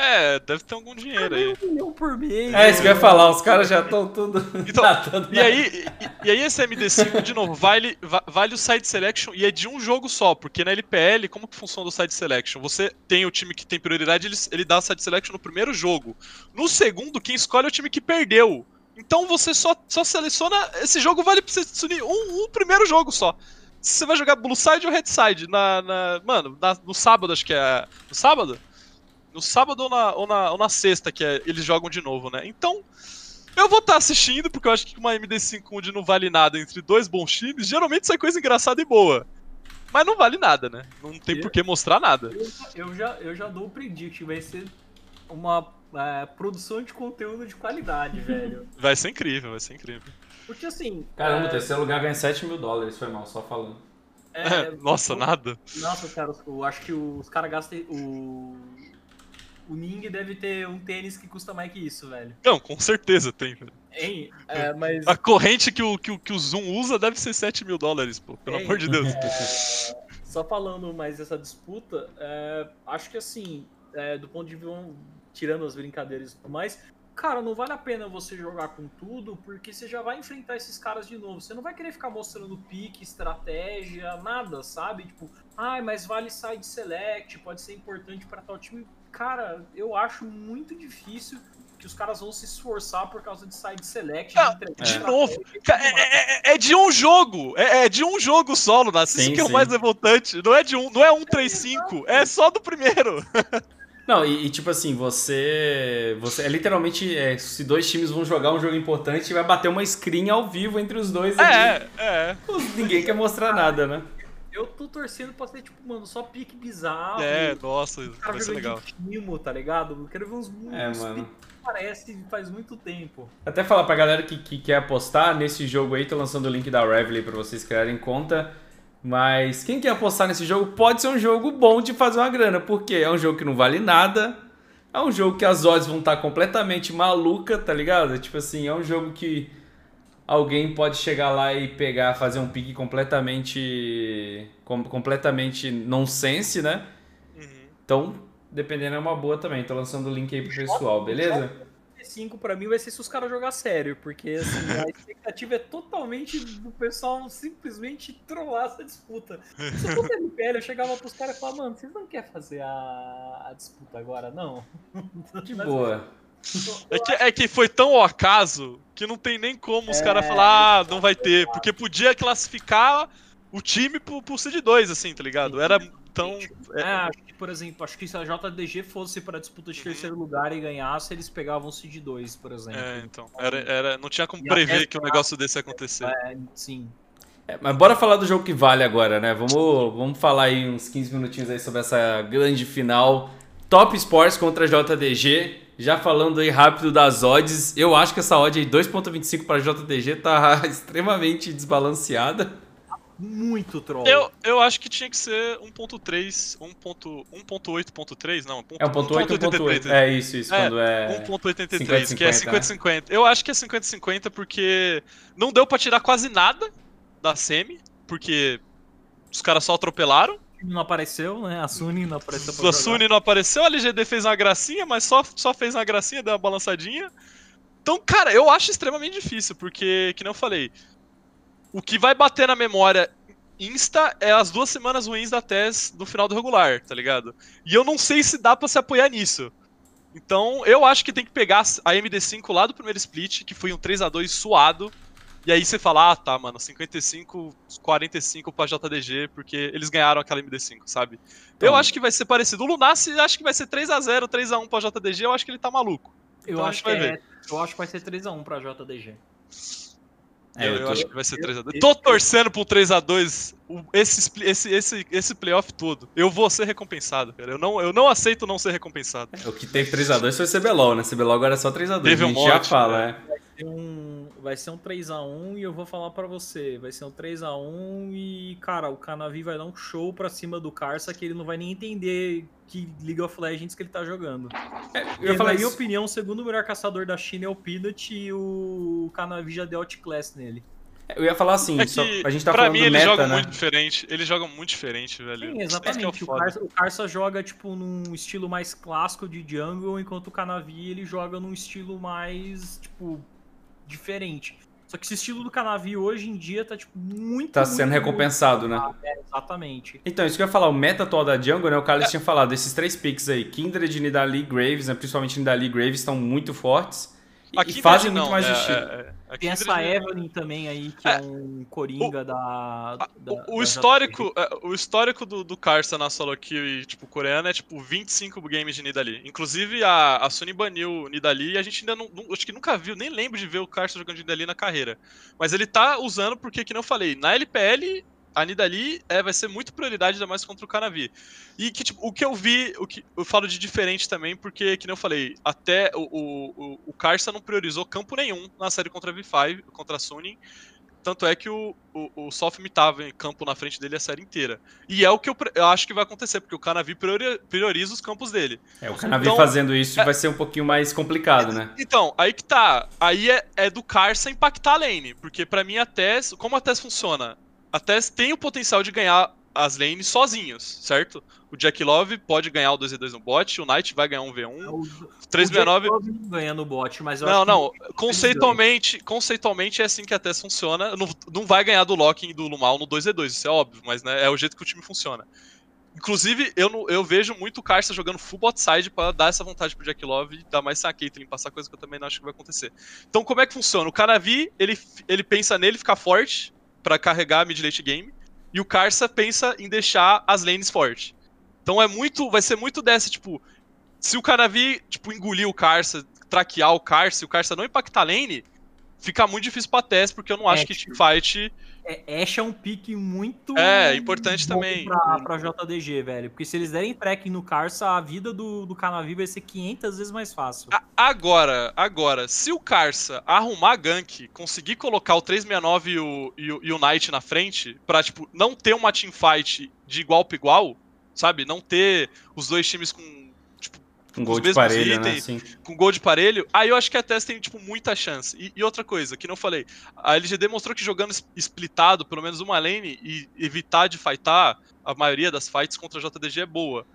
É, deve ter algum dinheiro aí. Um milhão por mês. É isso que eu ia falar, os caras já estão tudo. [laughs] Então, tratando E aí, e, e aí esse MD5, de novo, vale, va- vale o side selection e é de um jogo só, porque na LPL, como que funciona o side selection? Você tem o time que tem prioridade, ele, ele dá side selection no primeiro jogo. No segundo, quem escolhe é o time que perdeu. Então você só, só seleciona. Esse jogo vale pra você definir um, um primeiro jogo só. Se você vai jogar Blue Side ou Red Side na. na- mano, na- no sábado, acho que é. No sábado? No sábado ou na, ou na, ou na sexta, que é, eles jogam de novo, né? Então, eu vou estar assistindo, porque eu acho que uma MD5 onde não vale nada entre dois bons times, geralmente sai coisa engraçada e boa. Mas não vale nada, né? Não tem por que mostrar nada. Eu, eu já, eu já dou o predict, vai ser uma é, produção de conteúdo de qualidade, [laughs] velho. Vai ser incrível, vai ser incrível. Porque assim. Caramba, o é, terceiro lugar ganha 7 mil dólares, foi mal, só falando. é, [laughs] Nossa, nada. Nossa, cara, eu acho que os caras gastam. O. O Ning deve ter um tênis que custa mais que isso, velho. Não, com certeza tem. velho. Hein? É, mas. A corrente que o, que, o, que o Zoom usa deve ser 7 mil dólares, pô. Pelo Ei. amor de Deus. [laughs] Só falando mais dessa disputa, é, acho que assim, é, do ponto de vista, tirando as brincadeiras e tudo mais, cara, não vale a pena você jogar com tudo, porque você já vai enfrentar esses caras de novo. Você não vai querer ficar mostrando pique, estratégia, nada, sabe? Tipo, ai, mas vale side select, pode ser importante pra tal time. Cara, eu acho muito difícil que os caras vão se esforçar por causa de side select. Ah, de estratégia novo, mais. É, é- é de um jogo! É, é de um jogo solo, Nasce. Isso que é o mais revoltante. Não é de um, não é um 3-5, é só do primeiro. Não, e, e, tipo assim, você. você é literalmente. é, se dois times vão jogar um jogo importante, vai bater uma screen ao vivo entre os dois. ali. É, é. Ninguém quer mostrar nada, né? Eu tô torcendo pra ser, tipo, mano, só pique bizarro. É, nossa, Os caras vai ser legal. timo, tá ligado? Eu quero ver uns, É, uns mano. que parece faz muito tempo. Até falar pra galera que, que quer apostar nesse jogo aí, tô lançando o link da Revely pra vocês criarem conta. Mas quem quer apostar nesse jogo pode ser um jogo bom de fazer uma grana, porque é um jogo que não vale nada. É um jogo que as odds vão estar completamente maluca, tá ligado? Tipo assim, é um jogo que alguém pode chegar lá e pegar, fazer um pique completamente com- completamente nonsense, né? Uhum. Então, dependendo é uma boa também. Tô lançando o link aí pro pessoal, beleza? 5 pra mim vai ser se os caras jogar sério, porque assim, a [laughs] expectativa é totalmente do pessoal simplesmente trollar essa disputa. Se eu fosse [laughs] MPL, eu chegava pros caras e falava, mano, vocês não querem fazer a, a disputa agora, não? [laughs] De boa. É que, é que foi tão ao acaso que não tem nem como os É, caras falar, ah, não vai ter. Porque podia classificar o time pro, pro Seed 2, assim, tá ligado? Era tão. É, acho que, por exemplo, acho que se a JDG fosse pra disputa de terceiro lugar e ganhasse, eles pegavam o Seed 2, por exemplo. É, então. Era, era, não tinha como E prever que um negócio desse ia acontecer. É, sim. É, mas bora falar do jogo que vale agora, né? Vamos, vamos falar aí uns 15 minutinhos aí sobre essa grande final. Top Sports contra JDG. Já falando aí rápido das odds, eu acho que essa odd aí 2.25 para JTG tá [laughs] extremamente desbalanceada. Muito troll. Eu, eu acho que tinha que ser 1.3, 1.8.3, não. É 1.8, 1.8. É isso, isso, É, quando é... 1.83, que é 50-50, 50-50. Eu acho que é 50-50 porque não deu pra tirar quase nada da semi, porque os caras só atropelaram. Não apareceu, né? A Suni não apareceu A. Suni não apareceu, a LGD fez uma gracinha, mas só, só fez uma gracinha, deu uma balançadinha. Então, cara, eu acho extremamente difícil, porque, que eu falei, o que vai bater na memória insta é as duas semanas ruins da TES no final do regular, tá ligado? E eu não sei se dá pra se apoiar nisso. Então, eu acho que tem que pegar a MD5 lá do primeiro split, que foi um 3 a 2 suado, e aí você fala, ah, tá, mano, 55, 45 pra JDG, porque eles ganharam aquela MD5, sabe? eu Então- acho que vai ser parecido. O Lunassi acho que vai ser 3 a 0 3 a 1 pra JDG, eu acho que ele tá maluco. Eu Então acho que vai é, eu acho que vai ser 3x1 pra JDG. É, eu, eu eu tô- acho que vai ser 3x2. eu- Tô torcendo pro 3x2 esse, esse, esse, esse playoff todo. Eu vou ser recompensado, cara. Eu não, eu não aceito não ser recompensado. O que teve 3x2 foi o CBLOL, né? CBLOL agora é só 3x2, Teve a um gente já monte, fala, né? é. Vai ser um, vai ser um 3x1 e eu vou falar pra você. Vai ser um 3x1 e, cara, o Canavi vai dar um show pra cima do Carça que ele não vai nem entender que League of Legends que ele tá jogando. É, Eu falar na minha isso. opinião, o segundo melhor caçador da China é o Peanut e o Canavi já deu outclass nele. Eu ia falar assim, É só- que, a gente tá pra falando mim, do eles meta, jogam né? muito diferente. Eles jogam muito diferente, velho. Sim, que é exatamente. O. Carça, o Carça joga, tipo, num estilo mais clássico de jungle, enquanto o Canavi, ele joga num estilo mais, tipo, diferente. Só que esse estilo do Canavi hoje em dia tá, tipo, muito, Tá sendo muito- recompensado, né? É, exatamente. Então, isso que eu ia falar, o meta atual da Jungle, né? O Carlos tinha falado, esses três picks aí, Kindred, Nidalee e Graves, né? Principalmente Nidalee e Graves, estão muito fortes. A e Kindred fazem não, muito mais é, estilo. é, é. Tem essa Evelyn também aí, que é, É. um coringa da, a- da- o, o da histórico, é, o histórico do, do Karsa na solo kill e, tipo, coreana é, tipo, 25 games de Nidalee. Inclusive, a, a Sony baniu o Nidalee e a gente ainda não, não- Acho que nunca viu, nem lembro de ver o Karsa jogando de Nidalee na carreira. Mas ele tá usando porque, que nem eu falei, na LPL, a Nidalee é, vai ser muito prioridade, ainda mais contra o Canavi. E que, tipo, o que eu vi, o que eu falo de diferente também, porque, que nem eu falei, até o, o, o, Karsa não priorizou campo nenhum na série contra a V5, contra a Sony. Tanto é que o, o, o Sofm tava em campo na frente dele a série inteira. E é o que eu, eu acho que vai acontecer, porque o Canavi priori- prioriza os campos dele. É, o Canavi Então, fazendo isso vai ser um pouquinho mais complicado, né? Então, aí que tá. Aí é, é do Carça impactar a lane. Porque pra mim a TES. Como a TES funciona? A TES tem o potencial de ganhar as lanes sozinhos, certo? O Jack Love pode ganhar o 2v2 no bot, o Knight vai ganhar um V1, O, 3v9. o Jack Love não ganha no bot, mas eu Não, acho que não. Conceitualmente, conceitualmente é assim que a TES funciona. Não, não vai ganhar do Locking e do Lumal no 2v2, isso é óbvio, mas né, é o jeito que o time funciona. Inclusive, eu, não- eu vejo muito o Karsa jogando full bot side pra dar essa vontade pro Jack Love e dar mais sem a Caitlyn, passar coisa que eu também não acho que vai acontecer. Então, como é que funciona? O Canavi, ele, ele pensa nele ficar forte pra carregar mid late game, e o Karsa pensa em deixar as lanes fortes. Então é muito, vai ser muito dessa, tipo, se o Canavi, tipo, engolir o Karsa, traquear o Karsa e o Karsa não impactar a lane, fica muito difícil pra TES, porque eu não acho É, que tipo, teamfight é, Ashe é um pique muito. É, importante também. Pra, pra JDG, velho. Porque se eles derem tracking no Carça, a vida do, do Canavi vai ser 500 vezes mais fácil. A- Agora, agora, se o Karsa arrumar gank, conseguir colocar o 369 e o, e o, e o Knight na frente, pra, tipo, não ter uma teamfight de igual pra igual, sabe? Não ter os dois times com, Um gol os de mesmos parelho, né? itens. Assim. com gol de parelho, aí eu acho que a TES tem, tipo, muita chance. E, e outra coisa, que não falei, a LGD mostrou que jogando splitado, pelo menos uma lane, e evitar de fightar, a maioria das fights contra a JDG é boa.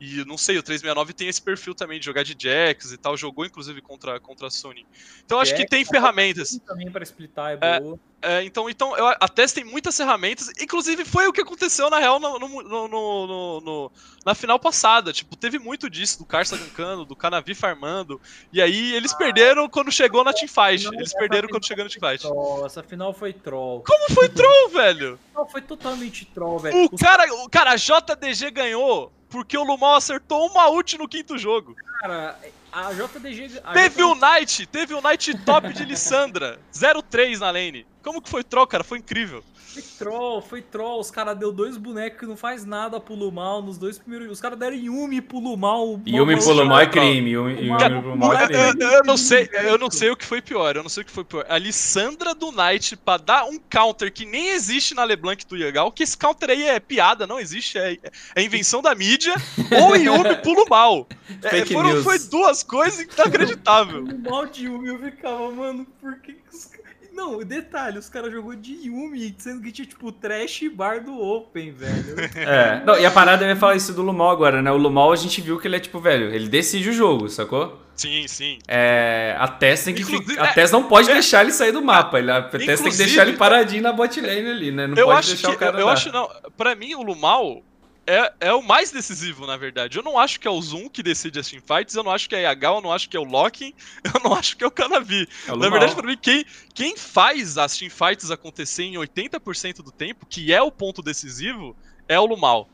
E não sei, o 369 tem esse perfil também de jogar de Jax e tal, jogou inclusive contra, contra a Sony. Então eu acho que Jax, tem ferramentas. Também pra splitar é É, boa. É, então, então eu, a TES tem muitas ferramentas, inclusive foi o que aconteceu na real no, no- no- no- na final passada. Tipo, teve muito disso, do Karsa gankando, do Canavi farmando. E aí eles perderam quando chegou na teamfight. Eles perderam quando chegou na teamfight. Troll, essa final foi troll. Como foi troll, velho? Não, foi totalmente troll, velho. O cara, o cara, a JDG ganhou porque o Lumal acertou uma ult no quinto jogo. Cara, a JDG. A Teve o JDG Knight, teve o Knight top de Lissandra, [laughs] 0-3 na lane. Como que foi troll, cara? Foi incrível. Foi troll, foi troll. Os caras deu dois bonecos que não faz nada pro Lumal nos dois primeiros. Os caras deram Yumi pro Lumal. Yumi pro Lumal é crime. Yumi, Yumi Cara, pro Lumal é Eu, crime. eu- eu não sei, eu não sei o que foi pior, eu não sei o que foi pior. A Lissandra do Knight pra dar um counter que nem existe na LeBlanc do Yagal, que esse counter aí é piada, não existe, é, é invenção da mídia, [laughs] ou Yumi pulo mal. É, foram, news. foi duas coisas inacreditáveis. Lumal de Yumi, eu ficava, mano, por que que os caras. Não, detalhe, os caras jogou de Yumi, sendo que tinha, tipo, trash bar do Open, velho. É. Não, e a parada eu ia falar isso do Lumal agora, né? O Lumal a gente viu que ele é tipo, velho, ele decide o jogo, sacou? Sim, sim. É, a Tess tem que ficar. A é- Tess não pode é- deixar ele sair do mapa. Ele, a Tess tem que deixar ele paradinho na bot lane ali, né? Não eu pode acho deixar que, o cara. eu dar. acho não, pra mim o Lumal é, é o mais decisivo, na verdade. Eu não acho que é o Zoom que decide as teamfights, eu não acho que é a Yagal, eu não acho que é o Locking, [laughs] eu não acho que é o Canavi. É Na verdade, pra mim, quem, quem faz as teamfights acontecer em 80% do tempo, que é o ponto decisivo, é o Lumal.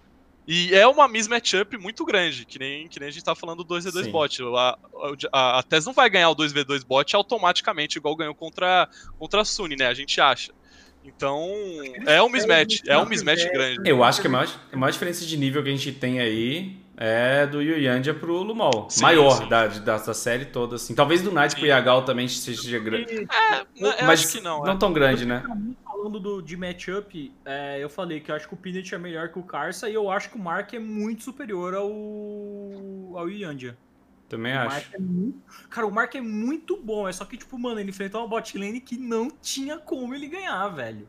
E é uma mismatchup muito grande, que nem, que nem a gente tá falando do 2v2 Sim. bot. A, a, a TES não vai ganhar o 2v2 bot automaticamente, igual ganhou contra, contra a Suni, né? A gente acha. Então, é um mismatch, é um mismatch grande. Eu acho que a maior, a maior diferença de nível que a gente tem aí é do Yuyandia pro Lumal. Sim, Maior sim. Da, da, da série toda, assim. Talvez do Knight Sim. pro Yagal também seja grande. É, eu Mas acho que não. não é. tão grande, né? Pra mim, falando do, de matchup, é, eu falei que eu acho que o Pinet é melhor que o Karsa e eu acho que o Mark é muito superior ao, ao Yandia. Também O acho. Mark é muito- Cara, o Mark é muito bom, é só que, tipo, mano, ele enfrentou uma bot lane que não tinha como ele ganhar, velho.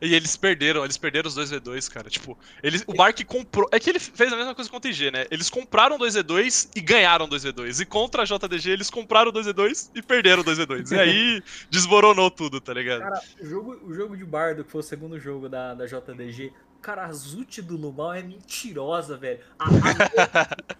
E eles perderam, eles perderam os 2v2, cara. Tipo, eles, o Mark comprou. É que ele fez a mesma coisa com o TG, né? Eles compraram 2v2 e ganharam 2v2. E contra a JDG, eles compraram 2v2 e perderam 2v2. E aí [laughs] desmoronou tudo, tá ligado? Cara, o jogo, o jogo de Bardo, que foi o segundo jogo da, da JDG, ult do Lumal é mentirosa, velho. A,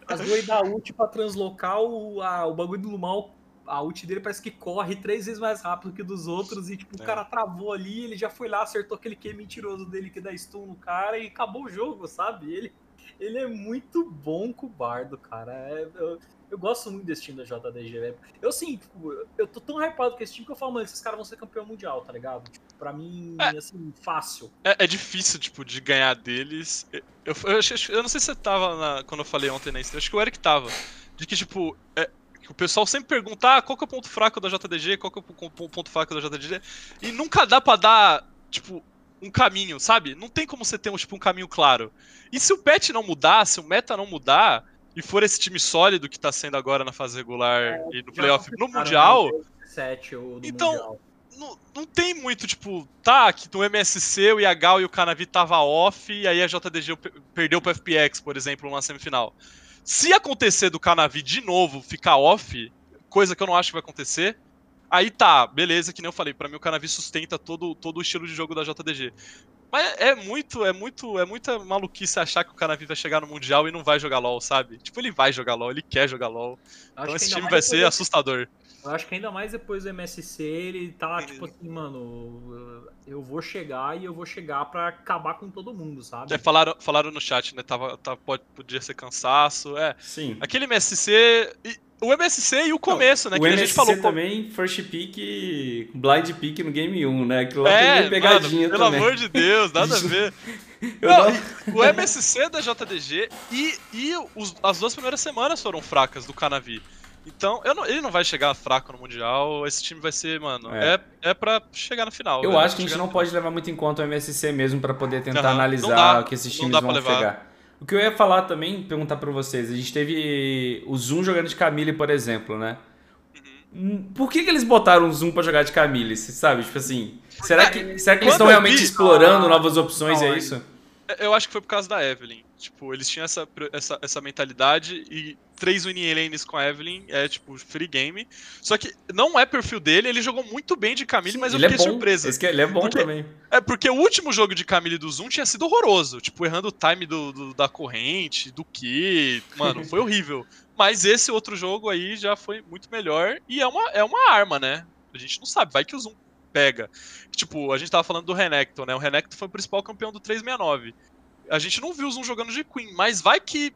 a, as duas da ult pra translocar o, a- o bagulho do Lumal, a ult dele parece que corre três vezes mais rápido que dos outros e, tipo, É. o cara travou ali, ele já foi lá, acertou aquele que mentiroso dele que dá stun no cara e acabou o jogo, sabe? Ele, ele é muito bom com o Bardo, cara. É- eu, eu gosto muito desse time da JDG, velho. Eu, assim, tipo, eu tô tão hypado com esse time que eu falo, mano, esses caras vão ser campeão mundial, tá ligado? Tipo, pra mim, É. assim, fácil. É, é difícil, tipo, de ganhar deles. Eu, eu, acho- eu não sei se você tava na- quando eu falei ontem na stream, acho que o Eric tava. De que, tipo, é, que o pessoal sempre pergunta, ah, qual que é o ponto fraco da JDG, qual que é o po- po- ponto fraco da JDG, e nunca dá pra dar, tipo, um caminho, sabe? Não tem como você ter um, tipo, um caminho claro. E se o patch não mudar, se o meta não mudar, e for esse time sólido que tá sendo agora na fase regular e no playoff no confirmaram, Mundial, né, o 17 ou do Então, Mundial. não, não tem muito, tipo, tá, que no MSC o Yagal e o Canavi tava off, e aí a JDG pe- perdeu pro FPX, por exemplo, na semifinal. Se acontecer do Canavi de novo ficar off, coisa que eu não acho que vai acontecer, aí tá, beleza, que nem eu falei, pra mim o Canavi sustenta todo, todo o estilo de jogo da JDG. Mas é muito, é muito, é muita maluquice achar que o Canavi vai chegar no Mundial e não vai jogar LoL, sabe? Tipo, ele vai jogar LoL, ele quer jogar LoL. Então que esse ainda time mais vai depois ser do- assustador. Eu acho que ainda mais depois do MSC, ele tá, tipo assim, mano, eu vou chegar e eu vou chegar pra acabar com todo mundo, sabe? É, falaram, falaram no chat, né? Tava, tava- pode, podia ser cansaço. É. Sim. Aquele MSC. e- o MSC e o começo, né? o Que a MSC gente falou. também, first pick, blind pick no game 1, né? Aquilo lá É, meio pegadinha mano, pelo também. amor de Deus, nada a [laughs] ver. Não, não- o MSC da JDG e, e os- as duas primeiras semanas foram fracas do Canavi. Então, não- ele não vai chegar fraco no Mundial. Esse time vai ser, mano. É. É, é, pra chegar no final. Eu velho, acho que a gente não no pode levar muito em conta o MSC mesmo pra poder tentar não analisar dá, o que esses times vão levar. chegar. O que eu ia falar também, perguntar pra vocês, a gente teve o Zoom jogando de Camille, por exemplo, né? Uhum. Hum, Por que, que eles botaram o Zoom pra jogar de Camille, você sabe? Tipo assim, será que, será que eles estão realmente vi- explorando Ah, novas opções, não, é isso? Eu acho que foi por causa da Evelyn. Tipo, eles tinham essa, essa, essa mentalidade e três winning lanes com a Evelyn é, tipo, free game. Só que não é perfil dele, ele jogou muito bem de Camille, mas eu ele é fiquei bom, surpresa. esse que- ele é bom Porque- também. É porque o último jogo de Camille do Zoom tinha sido horroroso. Tipo, errando o time do, do- da corrente, do que. Mano, foi [laughs] horrível. Mas esse outro jogo aí já foi muito melhor. E é uma, é uma arma, né? A gente não sabe, vai que o Zoom pega. Tipo, a gente tava falando do Renekton, né? O Renekton foi o principal campeão do 369. A gente não viu o Zoom jogando de Queen, mas vai que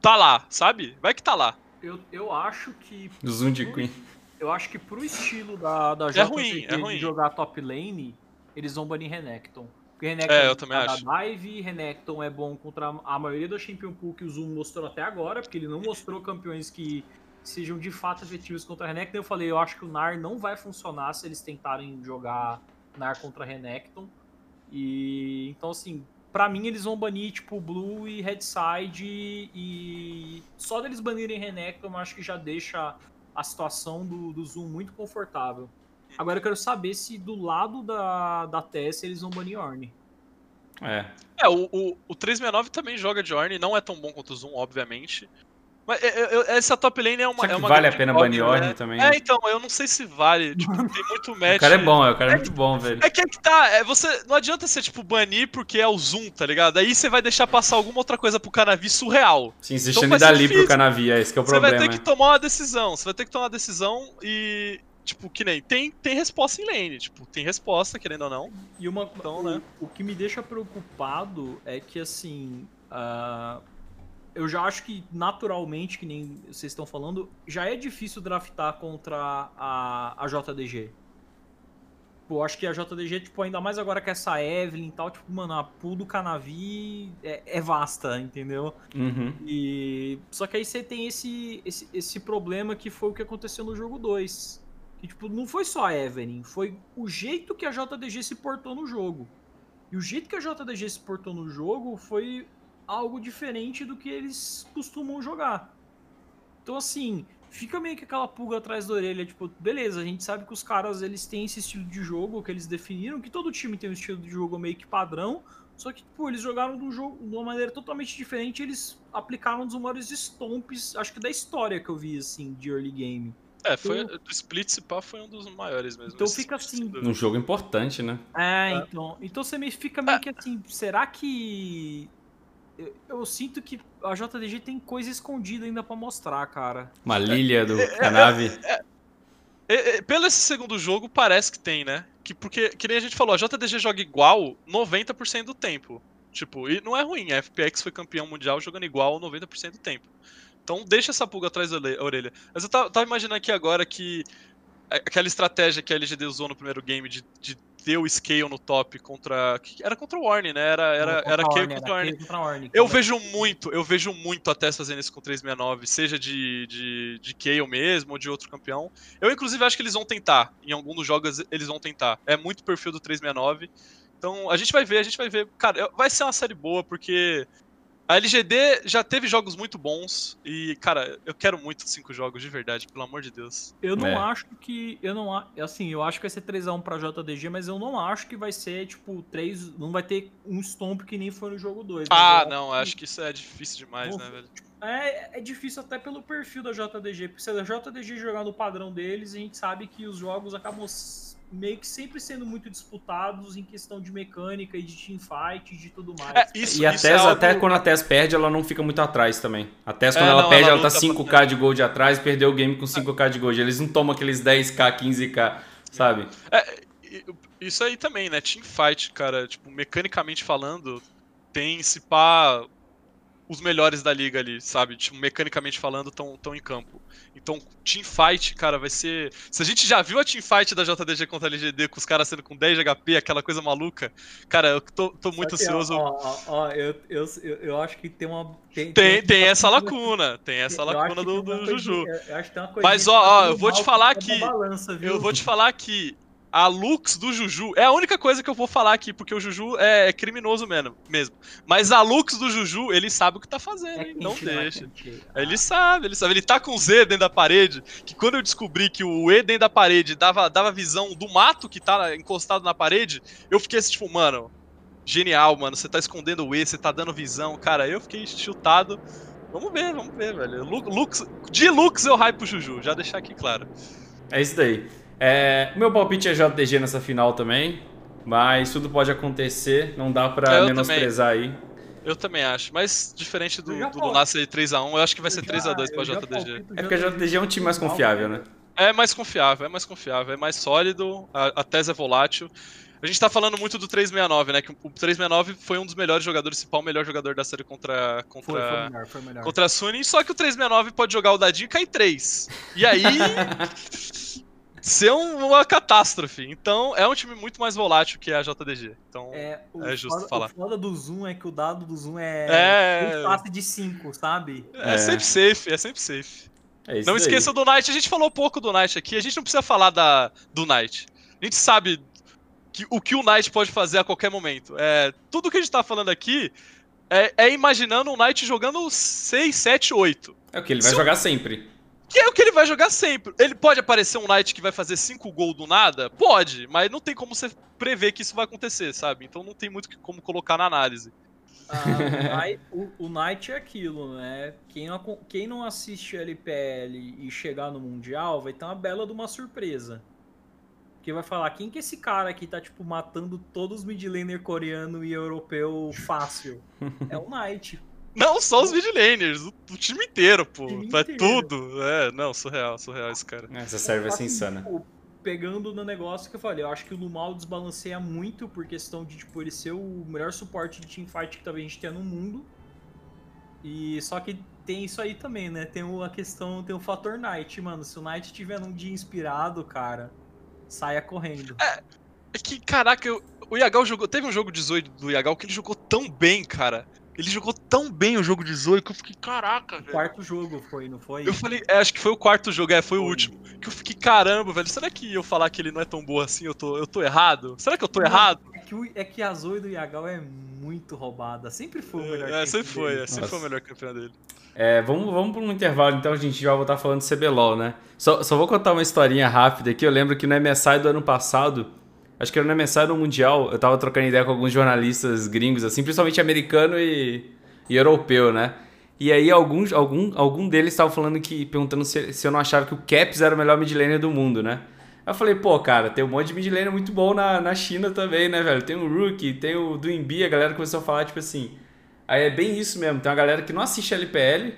tá lá, sabe? Vai que tá lá. Eu, eu acho que. Do Zoom de Queen. Eu acho que pro estilo da, da É JDG ruim, é de ruim. jogar top lane, eles vão banir Renekton. Porque Renekton É, eu também acho. dive, Renekton é bom contra a maioria do Champion Pool que o Zoom mostrou até agora, porque ele não mostrou campeões que sejam de fato efetivos contra Renekton. Eu falei, eu acho que o NAR não vai funcionar se eles tentarem jogar NAR contra Renekton. E então assim, pra mim eles vão banir tipo Blue e Headside e só deles banirem Renekton eu acho que já deixa a situação do, do Zoom muito confortável. Agora eu quero saber se do lado da, da TS eles vão banir Orne. É. É, o, o, o 369 também joga de Ornn, não é tão bom quanto o Zoom, obviamente. Mas é, é, é, essa top lane é uma. Será é que uma vale a pena banir Ornn né? também? É, então, eu não sei se vale. Tipo, [laughs] tem muito match. O cara é bom, é, o cara é muito bom, velho. É que é que tá, é, você, não adianta ser, tipo, banir porque é o Zoom, tá ligado? Aí você vai deixar passar alguma outra coisa pro Canavi surreal. Sim, se Então deixando vai dar ser ali pro. Canavi, é esse que é o Você problema. vai ter que tomar uma decisão, você vai ter que tomar uma decisão e, tipo, que nem, tem, tem resposta em lane, tipo, tem resposta, querendo ou não. E uma, Então, o, né? o que me deixa preocupado é que, assim, ah, eu já acho que naturalmente, que nem vocês estão falando, já é difícil draftar contra a, a JDG. Pô, acho que a JDG, tipo, ainda mais agora com essa Evelyn e tal, tipo, mano, a pool do Canavi é, é vasta, entendeu? Uhum. E só que aí você tem esse, esse, esse problema que foi o que aconteceu no jogo 2. Que tipo, não foi só a Evelyn, foi o jeito que a JDG se portou no jogo. E o jeito que a JDG se portou no jogo foi algo diferente do que eles costumam jogar. Então assim, fica meio que aquela pulga atrás da orelha, tipo, beleza, a gente sabe que os caras eles têm esse estilo de jogo que eles definiram, que todo time tem um estilo de jogo meio que padrão, só que, pô, eles jogaram de, um jogo, de uma maneira totalmente diferente. Eles aplicaram um dos maiores stomps, acho que da história que eu vi, assim, de early game. É, foi, do Split se pá foi um dos maiores mesmo. Então esse fica assim. Um jogo importante, né? É, então. Então você meio, fica meio que assim, será que. Eu, eu sinto que a JDG tem coisa escondida ainda pra mostrar, cara. Uma Lilia do Canavi. É, é, pelo esse segundo jogo, parece que tem, né? Que, porque, que nem a gente falou, a JDG joga igual 90% do tempo. Tipo, e não é ruim, a FPX foi campeão mundial jogando igual 90% do tempo. Então deixa essa pulga atrás da orelha-. Mas eu tava, tava imaginando aqui agora que aquela estratégia que a LGD usou no primeiro game de, de o scale no top contra. Era contra o Warning, né? Era, era, era Ornn, contra o Ornn. Eu é- vejo muito, eu vejo muito a TES fazendo isso com 369, seja de, de, de mesmo ou de outro campeão. Eu, inclusive, acho que eles vão tentar. Em algum dos jogos, eles vão tentar. É muito perfil do 369. Então, a gente vai ver, a gente vai ver. Cara, vai ser uma série boa, porque a LGD já teve jogos muito bons. E, cara, eu quero muito cinco jogos, de verdade, pelo amor de Deus. Eu não É. acho que. Eu não a- Assim, eu acho que vai ser 3x1 pra JDG, mas eu não acho que vai ser, tipo, 3. Não vai ter um stomp que nem foi no jogo 2. Ah, não, acho que isso é difícil demais, Vou- né, velho? É, é difícil até pelo perfil da JDG, porque se a JDG jogar no padrão deles, a gente sabe que os jogos acabam meio que sempre sendo muito disputados em questão de mecânica e de teamfight e de tudo mais. É, isso, E a é algo... até quando a Tess perde, ela não fica muito atrás também. A Tess, É, quando ela não, perde, ela ela, tá luta 5k de gold atrás, perdeu o game com 5k de gold. Eles não tomam aqueles 10k, 15k, sabe? E- Isso aí também, né? Teamfight, cara, tipo, mecanicamente falando, tem se pá os melhores da liga ali, sabe? Tipo, mecanicamente falando, estão tão em campo. Então, teamfight, cara, vai ser. Se a gente já viu a teamfight da JDG contra a LGD com os caras sendo com 10 de HP, aquela coisa maluca, cara, eu tô, tô muito que, ansioso. Ó, ó, ó, eu, eu, eu, acho que tem uma. Tem, Tem, tem uma- essa lacuna, tem essa eu lacuna do, do Juju. coisinha- eu acho que tem uma coisinha Mas, ó, ó, eu vou te falar na que- balança? Eu vou te falar que a Lux do Juju é a única coisa que eu vou falar aqui, porque o Juju é, é criminoso mesmo, mesmo. Mas a Lux do Juju, ele sabe o que tá fazendo, É hein? Não né? É deixa. quente. Ele sabe, ele sabe. Ele tá com o Z dentro da parede, que quando eu descobri que o E dentro da parede dava, dava visão do mato que tá encostado na parede, eu fiquei assim, tipo, mano, genial, mano. Você tá escondendo o E, você tá dando visão. Cara, eu fiquei chutado. Vamos ver, vamos ver, velho. Lu- Lux, de Lux eu hype pro Juju, já deixar aqui claro. É isso daí. É, meu palpite é JDG nessa final também. Mas tudo pode acontecer, não dá pra Eu menosprezar aí. Eu também acho, mas diferente do, do. Lunacy 3x1, eu acho que vai ser Eu 3x2 já- pra JDG. É porque a JDG é um time mais confiável, né? É mais confiável, é mais confiável, é mais sólido, a, a tese é volátil. A gente tá falando muito do 369, né? Que o 369 foi um dos melhores jogadores, se pá, o melhor jogador da série contra, Foi, contra, foi melhor, foi melhor. contra a Sunin, só que o 369 pode jogar o dadinho e cair 3. E aí. [laughs] ser um- uma catástrofe. Então, é um time muito mais volátil que a JDG. Então, É, o É justo foda, falar. O foda do Zoom é que o dado do Zoom é, É. um passe de 5, sabe? é, É. sempre safe, é sempre safe. É isso Não esqueça do Knight, a gente falou pouco do Knight aqui, a gente não precisa falar da, do Knight. A gente sabe que, o que o Knight pode fazer a qualquer momento. É, tudo que a gente tá falando aqui é, é imaginando o Knight jogando 6, 7, 8. É o que ele vai Se o- jogar sempre. Que é o que ele vai jogar sempre. Ele pode aparecer um Knight que vai fazer 5 gols do nada? Pode, mas não tem como você prever que isso vai acontecer, sabe? Então não tem muito que- como colocar na análise. Ah, [laughs] o, Knight, o, o Knight é aquilo, né? Quem não, quem não assiste LPL e chegar no Mundial vai ter uma bela de uma surpresa. Porque vai falar, quem que é esse cara aqui tá, tipo, matando todos os mid laner coreano e europeu fácil? [laughs] É o Knight. Não só os mid laners, o, o time inteiro, pô. time Vai inteiro. tudo. É, não, surreal, surreal esse cara. Essa serve vai ser Só que, insana. tipo, pegando no negócio que eu falei, eu acho que o Lumal desbalanceia muito por questão de, tipo, ele ser o melhor suporte de teamfight que talvez a gente tenha no mundo. E só que tem isso aí também, né? Tem o- a questão, tem o fator Knight, mano. Se o Knight tiver num dia inspirado, cara, saia correndo. É que, caraca, eu- o Yagal jogou. Teve um jogo 18 do Yagal que ele jogou tão bem, cara. Ele jogou tão bem o jogo 18 que eu fiquei, caraca, O velho. quarto jogo foi, não foi? Eu falei, é, acho que foi o quarto jogo, é, foi o Foi. último. Que eu fiquei, caramba, velho, será que eu falar que ele não é tão boa assim, eu tô, eu tô errado? Será que eu tô Não, errado? É que, o, é que a Zoe do Yagal é muito roubada. Sempre foi o melhor É, camp sempre foi, dele. é, sempre Nossa. foi o melhor campeão dele. É, vamos, vamos para um intervalo então, a gente já vai voltar falando de CBLOL, né? Só, só vou contar uma historinha rápida aqui. Eu lembro que no MSI do ano passado, acho que era no MSI no Mundial, eu tava trocando ideia com alguns jornalistas gringos, assim, principalmente americano e, e europeu, né? E aí alguns, algum, algum deles estavam falando que, perguntando se, se eu não achava que o Caps era o melhor mid laner do mundo, né? Aí eu falei, pô, cara, tem um monte de mid laner muito bom na, na China também, né, velho? Tem o Rookie, tem o Duimbi, a galera começou a falar, tipo assim... Aí é bem isso mesmo, tem uma galera que não assiste LPL,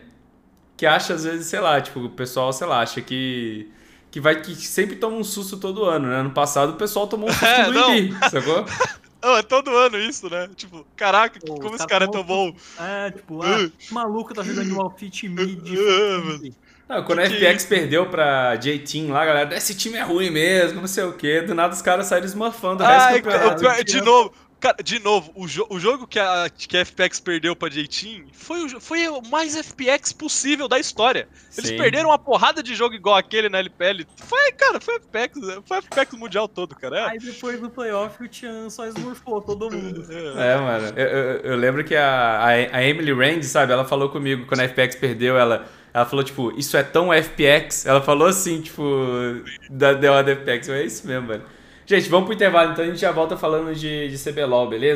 que acha às vezes, sei lá, tipo, o pessoal, sei lá, acha que que vai que sempre toma um susto todo ano, né? Ano passado o pessoal tomou um susto [laughs] É, do não. Imbi, sacou? [laughs] Não, é todo ano isso, né? Tipo, caraca, Pô, como os esse cara é bom. [laughs] É, tipo, ah, maluco tá jogando de um outfit mid. Ah, foda-se. Não, quando a Que FPX perdeu pra J-Team lá, galera, esse time é ruim mesmo, não sei o quê. Do nada os caras saíram esmurfando o resto Ai, do campeonato. de novo, cara, de novo, o, jo- o jogo que a, que a FPX perdeu pra J-Team foi, o foi o mais FPX possível da história. Eles Sim. perderam uma porrada de jogo igual aquele na LPL. Foi, cara, foi FPX, foi FPX mundial todo, cara. É. Aí depois do playoff o Tian só esmurfou todo mundo. [laughs] É. É, mano. Eu, eu- eu lembro que a, a, a Emily Rand, sabe, ela falou comigo quando a FPX perdeu, ela, ela falou, tipo, isso é tão FPX. Ela falou assim, tipo, da, da da FPX. Eu, É isso mesmo, velho. Gente, vamos pro intervalo, então a gente já volta falando de, de CBLOL, beleza?